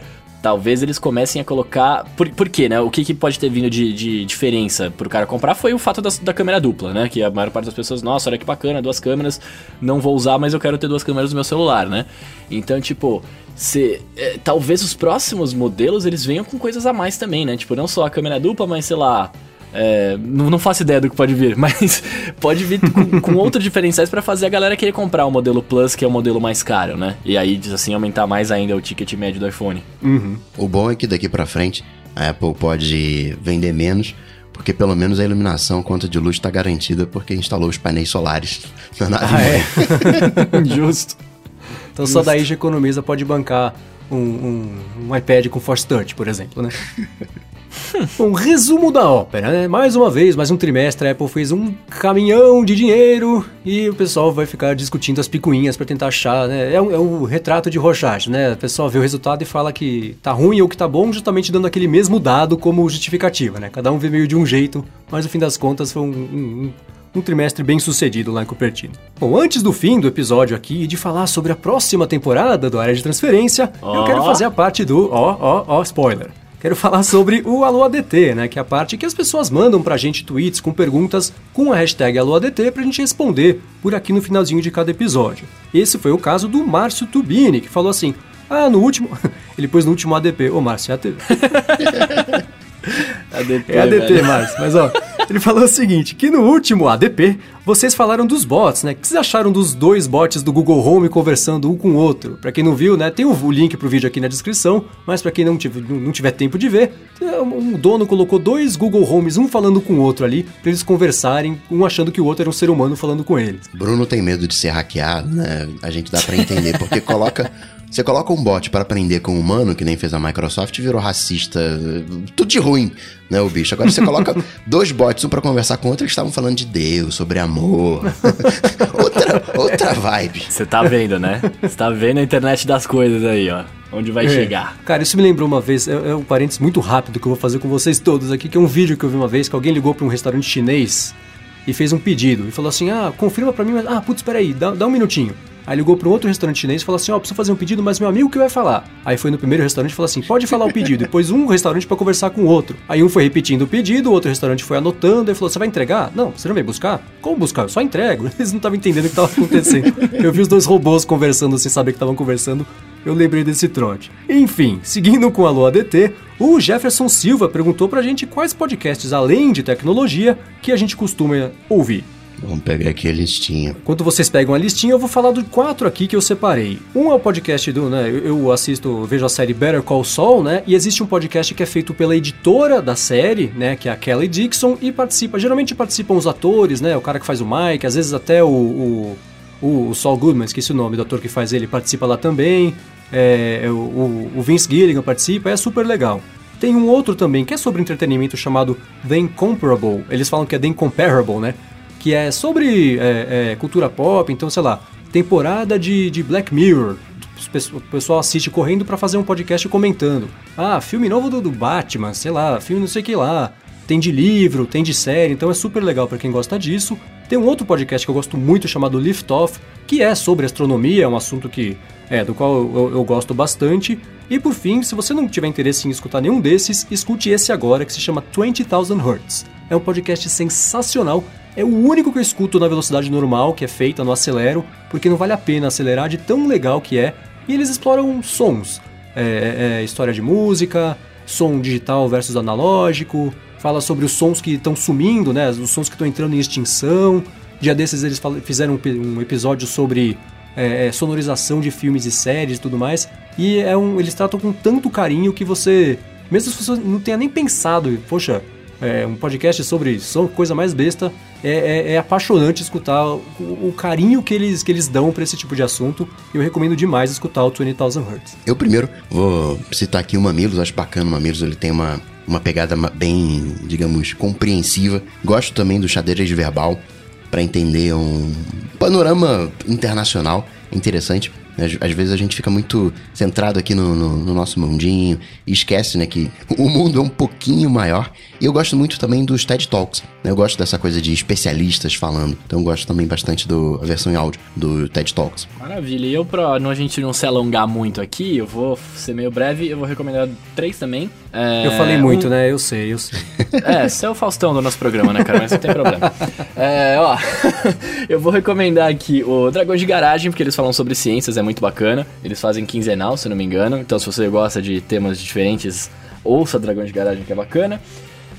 talvez eles comecem a colocar. Por, por quê, né? O que, que pode ter vindo de, de diferença pro cara comprar foi o fato da, da, câmera dupla, né? Que a maior parte das pessoas, nossa, olha que bacana, duas câmeras, não vou usar, mas eu quero ter duas câmeras no meu celular, né? Então, tipo, se, é, talvez os próximos modelos eles venham com coisas a mais também, né? Tipo, não só a câmera dupla, mas sei lá é, não, não, faço ideia do que pode vir, <laughs> mas pode vir com, com outros diferenciais para fazer a galera querer comprar o modelo Plus, que é o modelo mais caro, né? E aí, assim, aumentar mais ainda o ticket médio do iPhone. Uhum. O bom é que daqui para frente a Apple pode vender menos, porque pelo menos a iluminação, conta de luz está garantida porque instalou os painéis solares <laughs> na nave. Ah, é? <laughs> Justo. Então Justo. só daí já economiza, pode bancar um, um, um iPad com Force Touch, por exemplo, né? Um resumo da ópera, né? Mais uma vez, mais um trimestre, a Apple fez um caminhão de dinheiro e o pessoal vai ficar discutindo as picuinhas para tentar achar, né? É um, é um retrato de Rorschach, né? O pessoal vê o resultado e fala que tá ruim ou que tá bom, justamente dando aquele mesmo dado como justificativa, né? Cada um vê meio de um jeito, mas no fim das contas foi um, um, um trimestre bem sucedido lá em Cupertino. Bom, antes do fim do episódio aqui e de falar sobre a próxima temporada do Área de Transferência, oh. eu quero fazer a parte do ó, ó, ó, spoiler quero falar sobre o Alô ADT, né? Que é a parte que as pessoas mandam pra gente tweets com perguntas com a hashtag AlôADT pra gente responder por aqui no finalzinho de cada episódio. Esse foi o caso do Márcio Tubini, que falou assim: Ah, no último. <laughs> Ele pôs no último ADP. Ô, Márcio, é ADP. <laughs> ADT, é ADT, Márcio. Mas ó. Ele falou o seguinte, que no último ADP, vocês falaram dos bots, né? O que vocês acharam dos dois bots do Google Home conversando um com o outro? Para quem não viu, né, tem o link pro vídeo aqui na descrição, mas para quem não tiver, não tiver tempo de ver, um dono colocou dois Google Homes, um falando com o outro ali, para eles conversarem, um achando que o outro era um ser humano falando com eles. Bruno tem medo de ser hackeado, né? A gente dá para entender, porque coloca você coloca um bot para aprender com um humano, que nem fez a Microsoft, virou racista, tudo de ruim, né, o bicho. Agora você coloca <laughs> dois bots, um para conversar com o outro, eles estavam falando de Deus, sobre amor. <laughs> outra, outra vibe. Você tá vendo, né? Você tá vendo a internet das coisas aí, ó. Onde vai é. chegar. Cara, isso me lembrou uma vez, é, é um parênteses muito rápido que eu vou fazer com vocês todos aqui, que é um vídeo que eu vi uma vez, que alguém ligou para um restaurante chinês e fez um pedido. E falou assim, ah, confirma para mim, mas... Ah, putz, espera aí, dá, dá um minutinho. Aí ligou para um outro restaurante chinês e falou assim: Ó, oh, preciso fazer um pedido, mas meu amigo que vai falar. Aí foi no primeiro restaurante e falou assim: pode falar o pedido. Pôs um restaurante para conversar com o outro. Aí um foi repetindo o pedido, o outro restaurante foi anotando e falou: Você vai entregar? Não, você não vai buscar? Como buscar? Eu só entrego. <laughs> Eles não estavam entendendo o que estava acontecendo. Eu vi os dois robôs conversando sem saber que estavam conversando. Eu lembrei desse trote. Enfim, seguindo com a Lua ADT, o Jefferson Silva perguntou pra gente quais podcasts, além de tecnologia, que a gente costuma ouvir. Vamos pegar aqui a listinha. Enquanto vocês pegam a listinha, eu vou falar dos quatro aqui que eu separei. Um é o podcast do, né? Eu assisto, vejo a série Better Call Saul, né? E existe um podcast que é feito pela editora da série, né? Que é a Kelly Dixon, e participa. Geralmente participam os atores, né? O cara que faz o Mike, às vezes até o, o, o, o Saul Goodman, esqueci o nome do ator que faz ele, participa lá também. É, é o, o Vince Gilligan participa, é super legal. Tem um outro também que é sobre entretenimento chamado The Incomparable. Eles falam que é The Incomparable, né? Que é sobre é, é, cultura pop, então, sei lá, temporada de, de Black Mirror. O pessoal assiste correndo para fazer um podcast comentando. Ah, filme novo do, do, Batman, sei lá, filme não sei o que lá. Tem de livro, tem de série, então é super legal para quem gosta disso. Tem um outro podcast que eu gosto muito chamado Lift Off, que é sobre astronomia, é um assunto que é do qual eu, eu gosto bastante. E por fim, se você não tiver interesse em escutar nenhum desses, escute esse agora que se chama 20,000 Hertz. É um podcast sensacional é o único que eu escuto na velocidade normal, que é feita no acelero, porque não vale a pena acelerar de tão legal que é. E eles exploram sons, é, é, é história de música, som digital versus analógico, fala sobre os sons que estão sumindo, né? Os sons que estão entrando em extinção. Dia desses eles fizeram um episódio sobre é, é, sonorização de filmes e séries e tudo mais. E é um, eles tratam com tanto carinho que você, mesmo se você não tenha nem pensado, poxa, é, um podcast sobre som, coisa mais besta, é, é, é, apaixonante escutar o, o, carinho que eles, que eles dão para esse tipo de assunto. Eu recomendo demais escutar o 20,000 Hertz. Eu primeiro vou citar aqui o Mamilos, acho bacana o Mamilos, ele tem uma uma pegada bem, digamos, compreensiva. Gosto também do xadrez verbal para entender um panorama internacional interessante. Às, às vezes a gente fica muito centrado aqui no, no- no nosso mundinho e esquece, né, que o mundo é um pouquinho maior. E eu gosto muito também dos TED Talks. né? Eu gosto dessa coisa de especialistas falando. Então eu gosto também bastante da versão em áudio do TED Talks. Maravilha. E eu, pra não, a gente não se alongar muito aqui, eu vou ser meio breve, eu vou recomendar três também. É, Eu falei muito, um- né? Eu sei, eu sei. <laughs> É, você é o Faustão do nosso programa, né, cara? Mas não tem problema. É, ó, <laughs> eu vou recomendar aqui o Dragões de Garagem, porque eles falam sobre ciências, é muito bacana. Eles fazem quinzenal, se não me engano. Então, se você gosta de temas diferentes, ouça Dragões de Garagem, que é bacana.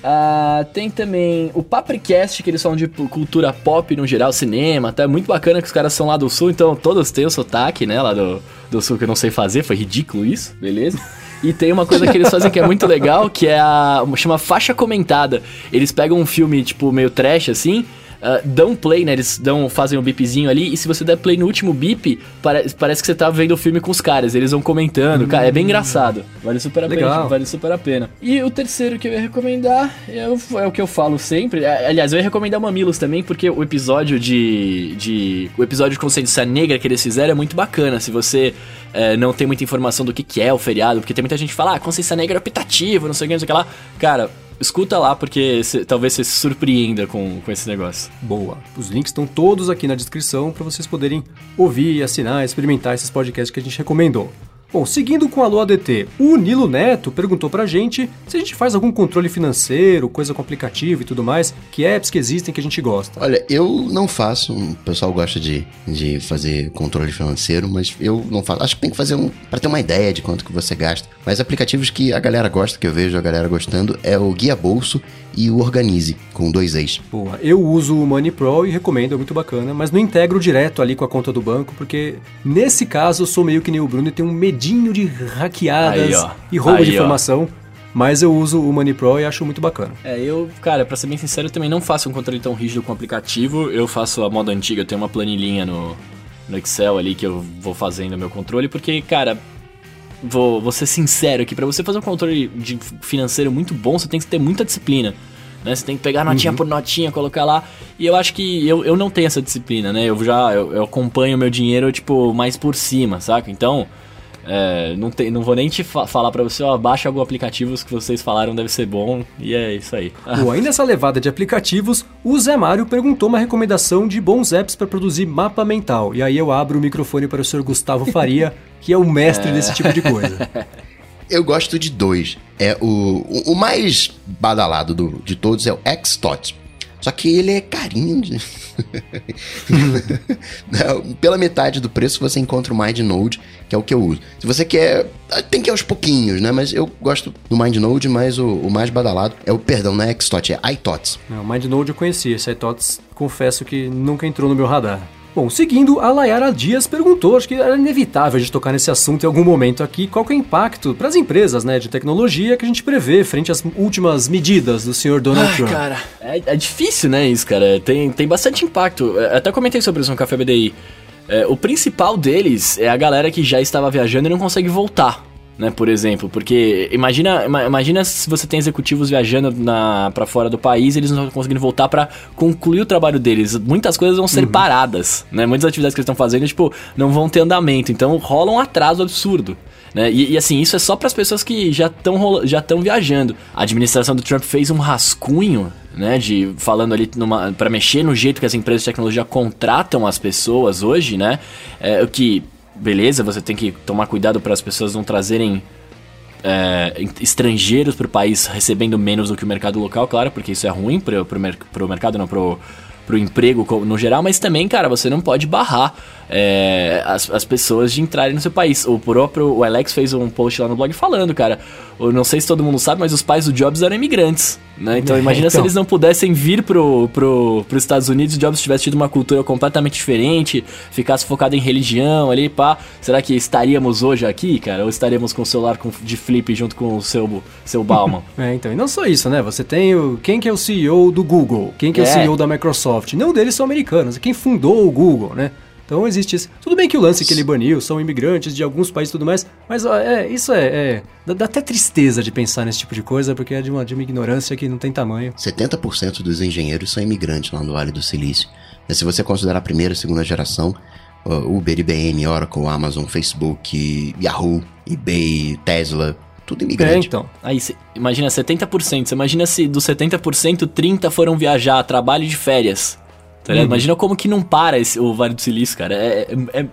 Ah, tem também o Papricast, que eles falam de cultura pop no geral, cinema, tá? Muito bacana que os caras são lá do sul, então todos têm o sotaque, né? Lá do, do sul que eu não sei fazer, foi ridículo isso, beleza? E tem uma coisa que eles fazem que é muito legal, que é a. chama faixa comentada. Eles pegam um filme, tipo, meio trash assim. Ah, dão play, né? Eles dão, fazem um bipzinho ali, e se você der play no último bip, pare- parece que você tá vendo o filme com os caras. Eles vão comentando, cara, é bem engraçado. Vale super a pena. Legal. Vale super a pena. E o terceiro que eu ia recomendar é o, é o que eu falo sempre. É, Aliás, eu ia recomendar Mamilos também, porque o episódio de. de o episódio de Consciência Negra que eles fizeram é muito bacana. Se você é, não tem muita informação do que, que é o feriado, porque tem muita gente que fala, ah, Consciência Negra é optativo, não sei o que, não sei o que lá. Cara, escuta lá, porque cê- talvez você se surpreenda com, com esse negócio. Boa. Os links estão todos aqui na descrição para vocês poderem ouvir, assinar, experimentar esses podcasts que a gente recomendou. Bom, seguindo com a Alô ADT, o Nilo Neto perguntou pra gente se a gente faz algum controle financeiro, coisa com aplicativo e tudo mais, que apps que existem que a gente gosta. Olha, eu não faço. O pessoal gosta de, de fazer controle financeiro, mas eu não faço. Acho que tem que fazer um. para ter uma ideia de quanto que você gasta. Mas aplicativos que a galera gosta, que eu vejo a galera gostando, é o Guia Bolso e o Organize, com dois ex. Boa. Eu uso o Money Pro e recomendo, é muito bacana, mas não integro direto ali com a conta do banco, porque nesse caso eu sou meio que nem o Bruno e tenho um medinho de hackeadas Aí, ó. e roubo de Aí, ó. informação. Mas eu uso o Money Pro e acho muito bacana. É, eu, cara, pra ser bem sincero, eu também não faço um controle tão rígido com o aplicativo. Eu faço a moda antiga, eu tenho uma planilhinha no, no Excel ali que eu vou fazendo meu controle, porque, cara, vou, vou ser sincero aqui, pra você fazer um controle de financeiro muito bom, você tem que ter muita disciplina. Né? Você tem que pegar notinha por notinha, colocar lá. E eu acho que eu, eu não tenho essa disciplina, né? Eu já eu, eu acompanho o meu dinheiro, tipo, mais por cima, saca? Então, é, não, tem, não vou nem te fa- falar pra você, ó, baixa algum aplicativo que vocês falaram deve ser bom. E é isso aí. Bom, <laughs> ainda nessa levada de aplicativos, o Zé Mário perguntou uma recomendação de bons apps para produzir mapa mental. E aí eu abro o microfone para o senhor Gustavo Faria, <laughs> que é o mestre desse tipo de coisa. <laughs> Eu gosto de dois. É o, o, o mais badalado do- de todos é o Xtot. Só que ele é carinho. de- <laughs> Pela metade do preço você encontra o MindNode, que é o que eu uso. Se você quer. Tem que ir aos pouquinhos, né? Mas eu gosto do MindNode, mas o, o mais badalado é o, perdão, não é Xtot, é iTots. Não, MindNode eu conhecia, esse iTots confesso que nunca entrou no meu radar. Bom, seguindo, a Layara Dias perguntou, acho que era inevitável a gente tocar nesse assunto em algum momento aqui, qual que é o impacto para as empresas né, de tecnologia que a gente prevê frente às últimas medidas do senhor Donald Ai, Trump. cara, é, é difícil, né, isso, cara. Tem, tem bastante impacto. É, Até comentei sobre isso no Café BDI. É, o principal deles é a galera que já estava viajando e não consegue voltar. Né, por exemplo, porque imagina, ima- imagina se você tem executivos viajando na para fora do país, e eles não estão conseguindo voltar para concluir o trabalho deles. Muitas coisas vão ser paradas, né? Muitas atividades que eles estão fazendo, tipo, não vão ter andamento. Então rola um atraso absurdo. Né? E, e, assim, isso é só para as pessoas que já estão já viajando. A administração do Trump fez um rascunho, né, de falando ali para mexer no jeito que as empresas de tecnologia contratam as pessoas hoje, né? É, o que beleza, você tem que tomar cuidado para as pessoas não trazerem é, estrangeiros para o país recebendo menos do que o mercado local, claro, porque isso é ruim para o mer mercado, não pro pro emprego no geral, mas também, cara, você não pode barrar é, as, as pessoas de entrarem no seu país. O próprio o Alex fez um post lá no blog falando, cara. Eu não sei se todo mundo sabe, mas os pais do Jobs eram imigrantes, né? Então É, imagina se então. eles não pudessem vir pro, pro, pros Estados Unidos e o Jobs tivesse tido uma cultura completamente diferente, ficasse focado em religião ali, pá. Será que estaríamos hoje aqui, cara? Ou estaríamos com o celular com, de flip junto com o seu, seu Bauman? <laughs> É, então, e não só isso, né? Você tem o quem que é o CEO do Google, quem que é, É. o CEO da Microsoft. Nenhum deles são americanos, quem fundou o Google, né? Então existe isso. Tudo bem que o lance que ele baniu são imigrantes de alguns países e tudo mais, mas é, isso é, é dá, dá até tristeza de pensar nesse tipo de coisa, porque é de uma, de uma ignorância que não tem tamanho. 70% dos engenheiros são imigrantes lá no Vale do Silício. Mas se você considerar a primeira e segunda geração, Uber, IBM, Oracle, Amazon, Facebook, Yahoo, eBay, Tesla, tudo É, imigrante. então. Aí, cê- imagina 70%. Você imagina se dos 70%, 30 foram viajar, trabalho de férias. Tá ligado? Imagina como que não para esse, o Vale do Silício, cara. É, é- é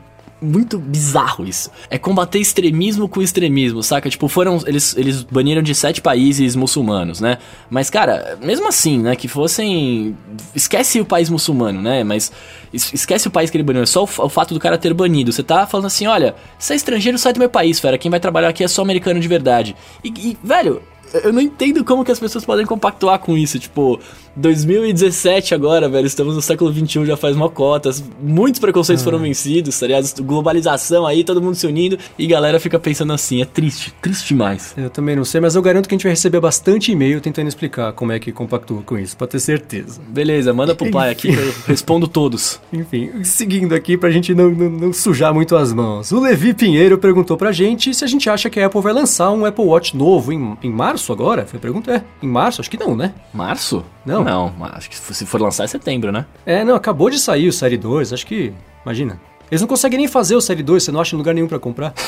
muito bizarro isso. É combater extremismo com extremismo, saca? Tipo, foram. Eles, eles baniram de sete países muçulmanos, né? Mas, cara, mesmo assim, né? Que fossem. Esquece o país muçulmano, né? Mas es- esquece o país que ele baniu. É só o, o fato do cara ter banido. Você tá falando assim: olha, você é estrangeiro, sai do meu país, fera. Quem vai trabalhar aqui é só americano de verdade. E, e, velho. Eu não entendo como que as pessoas podem compactuar com isso. Tipo, 2017 agora, velho. Estamos no século XXI, já faz uma cota. Muitos preconceitos foram vencidos, tá ligado? Globalização aí, todo mundo se unindo. E galera fica pensando assim. É triste, triste demais. Eu também não sei, mas eu garanto que a gente vai receber bastante e-mail tentando explicar como é que compactua com isso, pra ter certeza. Beleza, manda pro pai aqui eu <laughs> respondo todos. Enfim, seguindo aqui pra gente não, não, não sujar muito as mãos. O Levi Pinheiro perguntou pra gente se a gente acha que a Apple vai lançar um Apple Watch novo em, em março agora. Foi a pergunta? É, em março? Acho que não, né? Março? Não. Não, acho que se for lançar é setembro, né? É, não, acabou de sair o Série 2, acho que. Imagina. Eles não conseguem nem fazer o Série 2, você não acha lugar nenhum pra comprar. <laughs>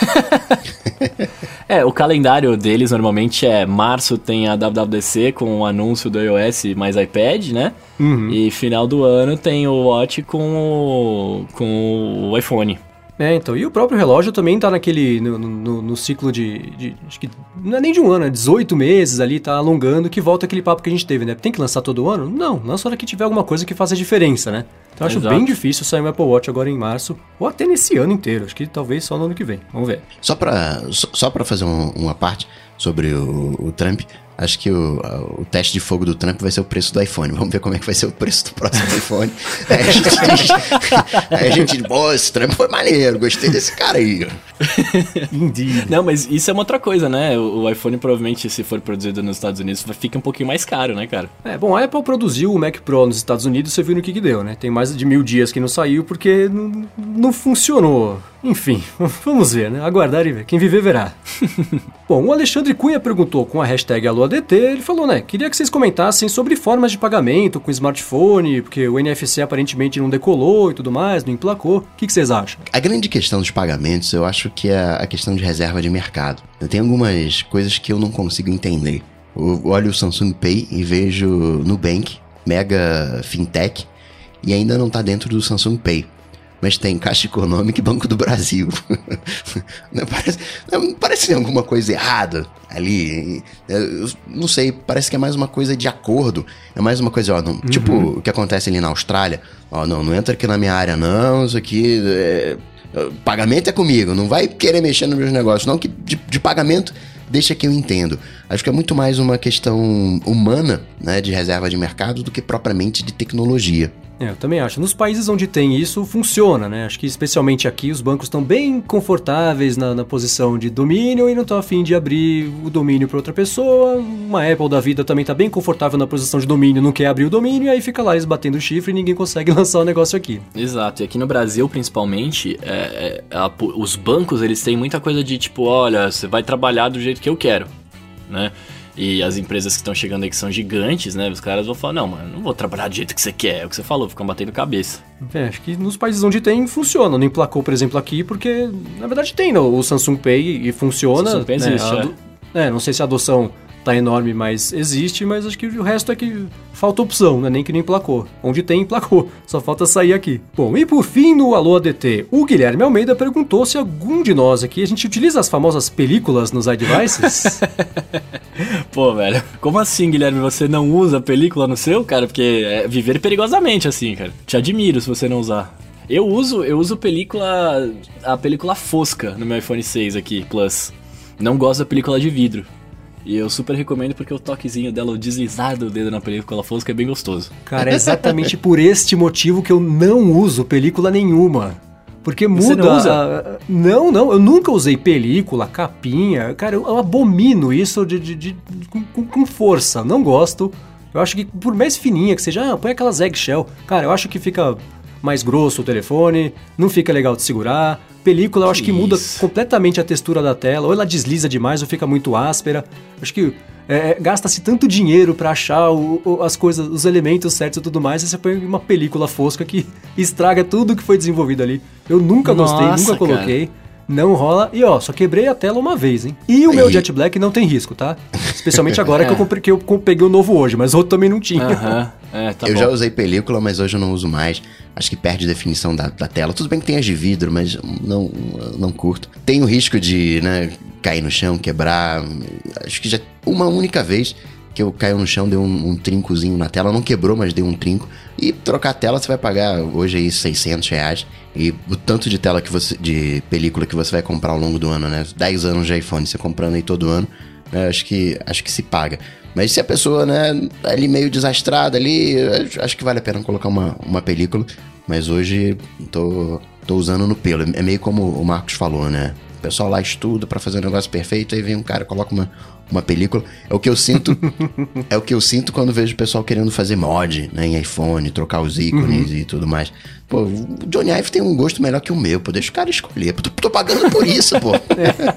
É, o calendário deles normalmente é março tem a WWDC com o anúncio do iOS mais iPad, né? E final do ano tem o Watch com o, com o iPhone. É, então, e o próprio relógio também tá naquele. no, no, no ciclo de, de- Acho que. Não é nem de um ano, é 18 meses ali, tá alongando, que volta aquele papo que a gente teve, né? Tem que lançar todo ano? Não, lança a hora que tiver alguma coisa que faça diferença, né? Então eu acho Exato. bem difícil sair um Apple Watch agora em março, ou até nesse ano inteiro. Acho que talvez só no ano que vem. Vamos ver. Só pra, só, só pra fazer um- uma parte sobre o, o Trump, acho que o, o teste de fogo do Trump vai ser o preço do iPhone. Vamos ver como é que vai ser o preço do próximo iPhone. Aí <laughs> a gente diz, aí a gente diz, pô, esse Trump foi maneiro, gostei desse cara aí. ó." <laughs> Indeed. Não, mas isso é uma outra coisa, né? O, o iPhone provavelmente, se for produzido nos Estados Unidos, vai- fica um pouquinho mais caro, né, cara? É, bom, a Apple produziu o Mac Pro nos Estados Unidos, você viu no que, que deu, né? Tem mais de mil dias que não saiu porque não, não funcionou. Enfim, <laughs> vamos ver, né? Aguardar e ver. Quem viver, verá. <laughs> bom, o Alexandre Cunha perguntou com a hashtag AluaDT, ele falou, né? Queria que vocês comentassem sobre formas de pagamento com smartphone, porque o NFC aparentemente não decolou e tudo mais, não emplacou. O que, que vocês acham? A grande questão dos pagamentos, eu acho que é a questão de reserva de mercado. Eu tenho algumas coisas que eu não consigo entender. Eu olho o Samsung Pay e vejo Nubank, mega fintech, e ainda não tá dentro do Samsung Pay. Mas tem Caixa Econômica e Banco do Brasil. <laughs> Parece, parece alguma coisa errada ali. Eu não sei, parece que é mais uma coisa de acordo. É mais uma coisa, ó, não- tipo o que acontece ali na Austrália. Ó, não, não entra aqui na minha área, não. Isso aqui. é, pagamento é comigo, não vai querer mexer nos meus negócios, não. Que de, de pagamento, deixa que eu entendo. Acho que é muito mais uma questão humana, né, de reserva de mercado, do que propriamente de tecnologia. É, eu também acho. Nos países onde tem isso, funciona, né? Acho que especialmente aqui os bancos estão bem confortáveis na, na posição de domínio e não estão afim de abrir o domínio para outra pessoa. Uma Apple da vida também está bem confortável na posição de domínio, não quer abrir o domínio, e aí fica lá eles batendo chifre e ninguém consegue <laughs> lançar o negócio aqui. Exato, e aqui no Brasil, principalmente, é, é, a- os bancos, eles têm muita coisa de tipo, olha, você vai trabalhar do jeito que eu quero, né? E as empresas que estão chegando aí que são gigantes, né? Os caras vão falar, não, mano, não vou trabalhar do jeito que você quer, é o que você falou, ficam batendo cabeça. É, acho que nos países onde tem, funciona. Não emplacou, por exemplo, aqui, porque na verdade tem no, o Samsung Pay e funciona. Samsung Pay né, existe, a ado- é, não sei se a adoção tá enorme, mas existe, mas acho que o resto é que falta opção, né? Nem que nem emplacou. Onde tem, emplacou. Só falta sair aqui. Bom, e por fim, no Alô ADT, o Guilherme Almeida perguntou se algum de nós aqui, a gente utiliza as famosas películas nos iDevices? <laughs> Pô, velho, como assim, Guilherme, você não usa película no seu, cara? Porque é viver perigosamente assim, cara. Te admiro se você não usar. Eu uso, eu uso película, a película fosca no meu iPhone 6 aqui, Plus. Não gosto da película de vidro. E eu super recomendo porque o toquezinho dela, o deslizar do dedo na película fosca é bem gostoso. Cara, é exatamente por este motivo que eu não uso película nenhuma. Porque muda. Você não usa? Não, não, eu nunca usei película, capinha. Cara, eu, eu abomino isso de, de- de- com, com- com força. Não gosto. Eu acho que por mais fininha que seja, ah, põe aquelas eggshell. Cara, eu acho que fica mais grosso o telefone, não fica legal de segurar. Película eu acho que muda Isso. completamente a textura da tela, ou ela desliza demais ou fica muito áspera. Acho que é, gasta-se tanto dinheiro pra achar o- o- as coisas, os elementos certos e tudo mais, e você põe uma película fosca que <laughs> estraga tudo que foi desenvolvido ali. Eu nunca gostei, Nossa, nunca cara. coloquei. Não rola. E ó, só quebrei a tela uma vez, hein? E o meu E- Jet Black não tem risco, tá? <laughs> Especialmente agora que, eu comprei, que eu peguei o novo hoje, mas o outro também não tinha. Aham, <laughs> é, tá eu bom. já usei película, mas hoje eu não uso mais. Acho que perde definição da, da tela. Tudo bem que tem as de vidro, mas não, não curto. Tem o risco de né, cair no chão, quebrar. Acho que já uma única vez que eu caí no chão, deu um, um trincozinho na tela. Não quebrou, mas deu um trinco. E trocar a tela você vai pagar hoje aí 600 reais. E o tanto de tela que você. de película que você vai comprar ao longo do ano, né? 10 anos de iPhone, você comprando aí todo ano. né, acho, que, acho que se paga. Mas se a pessoa, né, tá ali meio desastrada ali, acho- que vale a pena colocar uma, uma película. Mas hoje tô, tô usando no pelo. É meio como o Marcos falou, né? O pessoal lá estuda pra fazer um negócio perfeito, aí vem um cara, coloca uma, uma película. É o que eu sinto. <laughs> é o que eu sinto quando vejo o pessoal querendo fazer mod, né, em iPhone, trocar os ícones e tudo mais. Pô, o Johnny Ive tem um gosto melhor que o meu, pô. Deixa o cara escolher. Tô, tô pagando por isso, pô.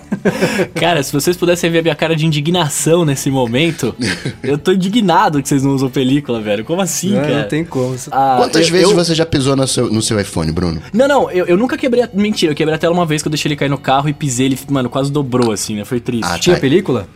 <laughs> Cara, se vocês pudessem ver a minha cara de indignação nesse momento, eu tô indignado que vocês não usam película, velho. Como assim, Não, cara? não tem como. Ah, Quantas eu- vezes eu- você já pisou no seu, no seu iPhone, Bruno? Não, não, eu, eu nunca quebrei a... Mentira, eu quebrei a tela uma vez que eu deixei ele cair no carro e pisei ele, mano, quase dobrou, assim, né? Foi triste. Ah, Tinha tá. película?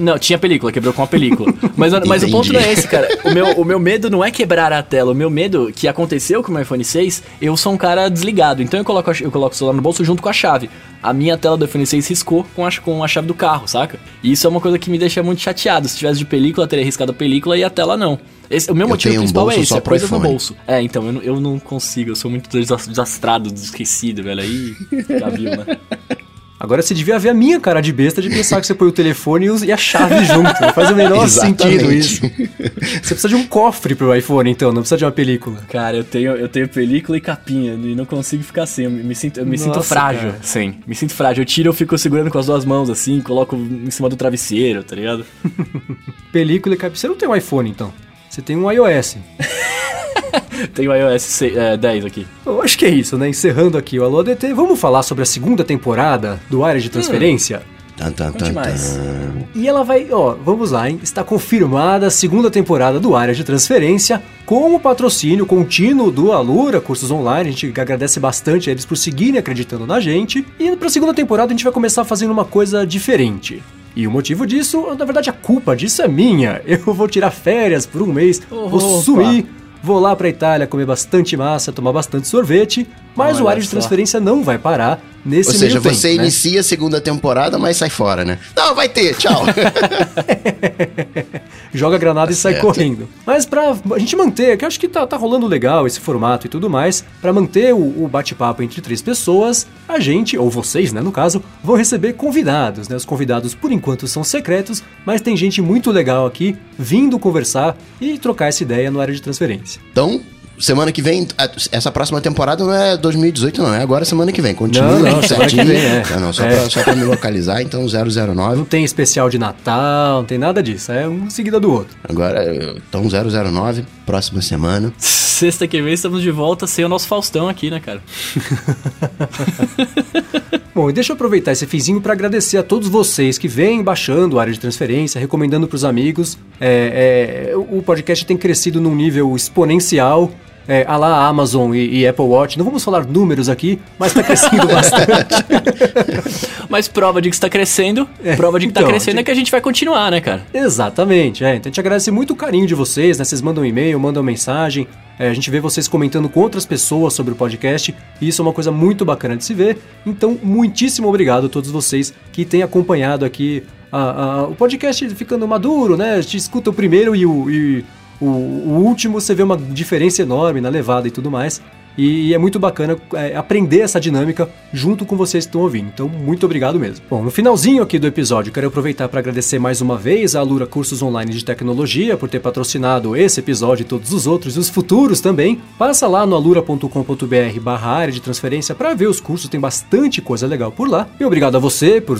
Não, tinha película, quebrou com a película. Mas, mas o ponto não é esse, cara. O meu, o meu medo não é quebrar a tela. O meu medo, que aconteceu com o meu iPhone 6, eu sou um cara desligado. Então eu coloco, eu coloco o celular no bolso junto com a chave. A minha tela do iPhone 6 riscou com a, com a chave do carro, saca? E isso é uma coisa que me deixa muito chateado. Se tivesse de película, teria riscado a película e a tela não. Esse, o meu Eu motivo tenho um principal é esse, é coisa no iPhone. bolso. É, então, eu, não- eu não consigo, eu sou muito desas- desastrado, esquecido, velho. Aí já viu, né? Agora você devia ver a minha cara de besta de pensar que você põe o telefone e a chave junto. Não faz o menor <laughs> sentido isso. Você precisa de um cofre pro iPhone, então, não precisa de uma película. Cara, eu tenho, eu tenho película e capinha e não consigo ficar sem. Eu me, sinto, eu me sinto Nossa, frágil cara. sem. Me sinto frágil. Eu tiro, eu fico segurando com as duas mãos assim, coloco em cima do travesseiro, tá ligado? <laughs> Película e capinha. Você não tem um iPhone, então. Você tem um iOS. <laughs> Tenho iOS 6, é, 10 aqui. Eu acho que é isso, né? Encerrando aqui o Alô ADT, vamos falar sobre a segunda temporada do Área de Transferência? Tan, tan, tan, tan. E ela vai, ó, vamos lá, hein? Está confirmada a segunda temporada do Área de Transferência com o patrocínio contínuo do Alura Cursos Online. A gente agradece bastante a eles por seguirem acreditando na gente. E para a segunda temporada a gente vai começar fazendo uma coisa diferente. E o motivo disso, na verdade, a culpa disso é minha. <laughs> Eu vou tirar férias por um mês, vou sumir, vou lá pra Itália comer bastante massa, tomar bastante sorvete, mas o Olha área de transferência não vai parar nesse Ou seja, tempo, você né? inicia a segunda temporada, mas sai fora, né? Não, vai ter, tchau. <laughs> joga granada e sai certo. correndo. Mas pra a gente manter, que eu acho que tá, tá rolando legal esse formato e tudo mais, pra manter o, o bate-papo entre três pessoas, a gente, ou vocês, né, no caso, vão receber convidados, né? Os convidados por enquanto são secretos, mas tem gente muito legal aqui vindo conversar e trocar essa ideia no área de transferência. então, semana que vem, essa próxima temporada não é 2018, não. É agora semana que vem. Continua Não, não, semana que vem, é. Não, não, só, É. Pra, só pra me localizar, então 009. Não tem especial de Natal, não tem nada disso, é um seguida do outro. Agora, então 009, próxima semana. Sexta que vem estamos de volta sem o nosso Faustão aqui, né, cara? <laughs> Bom, e deixa eu aproveitar esse finzinho para agradecer a todos vocês que vêm baixando a área de transferência, recomendando para os amigos. É, é, o podcast tem crescido num nível exponencial. É, a lá Amazon e, e Apple Watch, não vamos falar números aqui, mas está crescendo <laughs> bastante. <laughs> Mas prova de que está crescendo, prova de que então, tá crescendo de- é que a gente vai continuar, né, cara? Exatamente, é. Então a gente agradece muito o carinho de vocês, né? Vocês mandam um e-mail, mandam mensagem, é, a gente vê vocês comentando com outras pessoas sobre o podcast, e isso é uma coisa muito bacana de se ver. Então, muitíssimo obrigado a todos vocês que têm acompanhado aqui a- a- o podcast ficando maduro, né? A gente escuta o primeiro e o. e o, o último você vê uma diferença enorme na levada e tudo mais. E é muito bacana é, aprender essa dinâmica junto com vocês que estão ouvindo. Então, muito obrigado mesmo. Bom, no finalzinho aqui do episódio, quero aproveitar para agradecer mais uma vez a Alura Cursos Online de Tecnologia por ter patrocinado esse episódio e todos os outros e os futuros também. Passa lá no alura.com.br barra área de transferência para ver os cursos, tem bastante coisa legal por lá. E obrigado a você por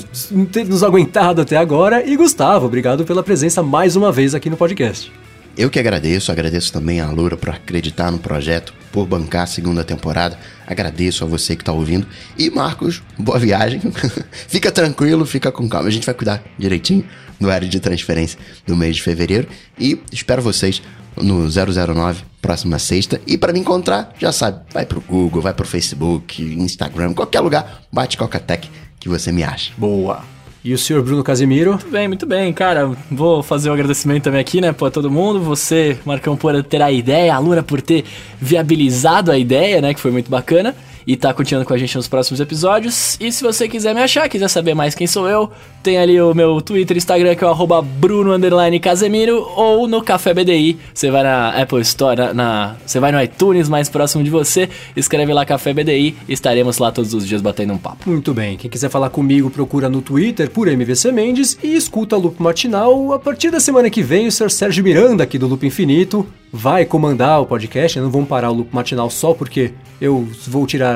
ter nos aguentado até agora. E Gustavo, obrigado pela presença mais uma vez aqui no podcast. Eu que agradeço, agradeço também a Lura por acreditar no projeto, por bancar a segunda temporada. Agradeço a você que está ouvindo. E Marcos, boa viagem. <laughs> fica tranquilo, fica com calma. A gente vai cuidar direitinho do área de transferência do mês de fevereiro. E espero vocês no 009, próxima sexta. E para me encontrar, já sabe, vai pro Google, vai pro Facebook, Instagram, qualquer lugar, bate Cocatec que você me acha. Boa. E o senhor Bruno Casimiro? Muito bem, muito bem, cara. Vou fazer o um agradecimento também aqui, né, pra todo mundo. Você, Marcão, por ter a ideia, a Lura por ter viabilizado a ideia, né, que foi muito bacana e tá continuando com a gente nos próximos episódios. E se você quiser me achar, quiser saber mais quem sou eu, tem ali o meu Twitter, Instagram, que é o Bruno Casemiro, ou no Café BDI. Você vai na Apple Store, na, na, você vai no iTunes mais próximo de você, escreve lá Café BDI, estaremos lá todos os dias batendo um papo. Muito bem, quem quiser falar comigo, procura no Twitter por MVC Mendes e escuta Loop Matinal. A partir da semana que vem, o Sr. Sérgio Miranda, aqui do Loop Infinito, vai comandar o podcast. Não vamos parar o Loop Matinal só porque eu vou tirar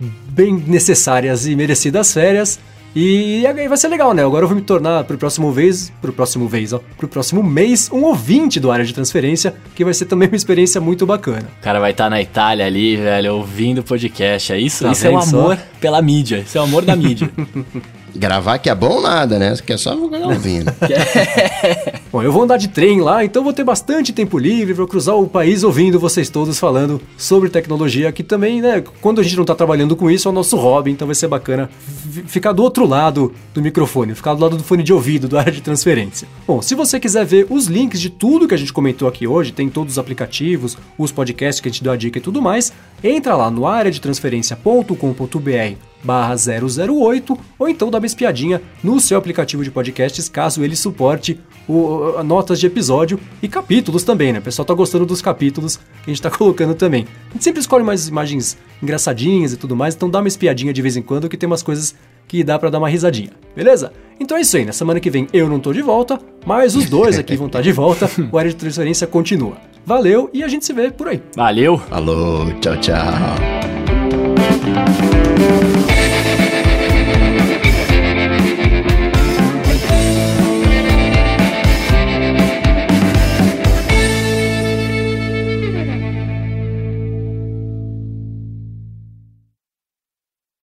bem necessárias e merecidas férias. E aí vai ser legal, né? Agora eu vou me tornar pro próximo vez, pro próximo vez, ó, pro próximo mês, um ouvinte do área de transferência, que vai ser também uma experiência muito bacana. O cara vai estar tá na Itália ali, velho, ouvindo o podcast. É isso, tá isso é o amor só? pela mídia. Isso é o amor da mídia. <laughs> Gravar que é bom nada, né? Que é só ouvindo. <laughs> bom, eu vou andar de trem lá, então vou ter bastante tempo livre para cruzar o país ouvindo vocês todos falando sobre tecnologia, que também, né, quando a gente não tá trabalhando com isso, é o nosso hobby, então vai ser bacana ficar do outro lado do microfone, ficar do lado do fone de ouvido, da área de transferência. Bom, se você quiser ver os links de tudo que a gente comentou aqui hoje, tem todos os aplicativos, os podcasts que a gente deu a dica e tudo mais, entra lá no areadetransferencia.com.br barra 008 ou então dá uma espiadinha no seu aplicativo de podcasts caso ele suporte o, notas de episódio e capítulos também, né? O pessoal tá gostando dos capítulos que a gente tá <laughs> colocando também. A gente sempre escolhe umas imagens engraçadinhas e tudo mais, então dá uma espiadinha de vez em quando que tem umas coisas que dá para dar uma risadinha, beleza? Então é isso aí, na semana que vem eu não tô de volta, mas os dois aqui vão estar tá de volta, <laughs> o área de transferência continua. Valeu e a gente se vê por aí. Valeu! Falou, tchau, tchau. Thank you.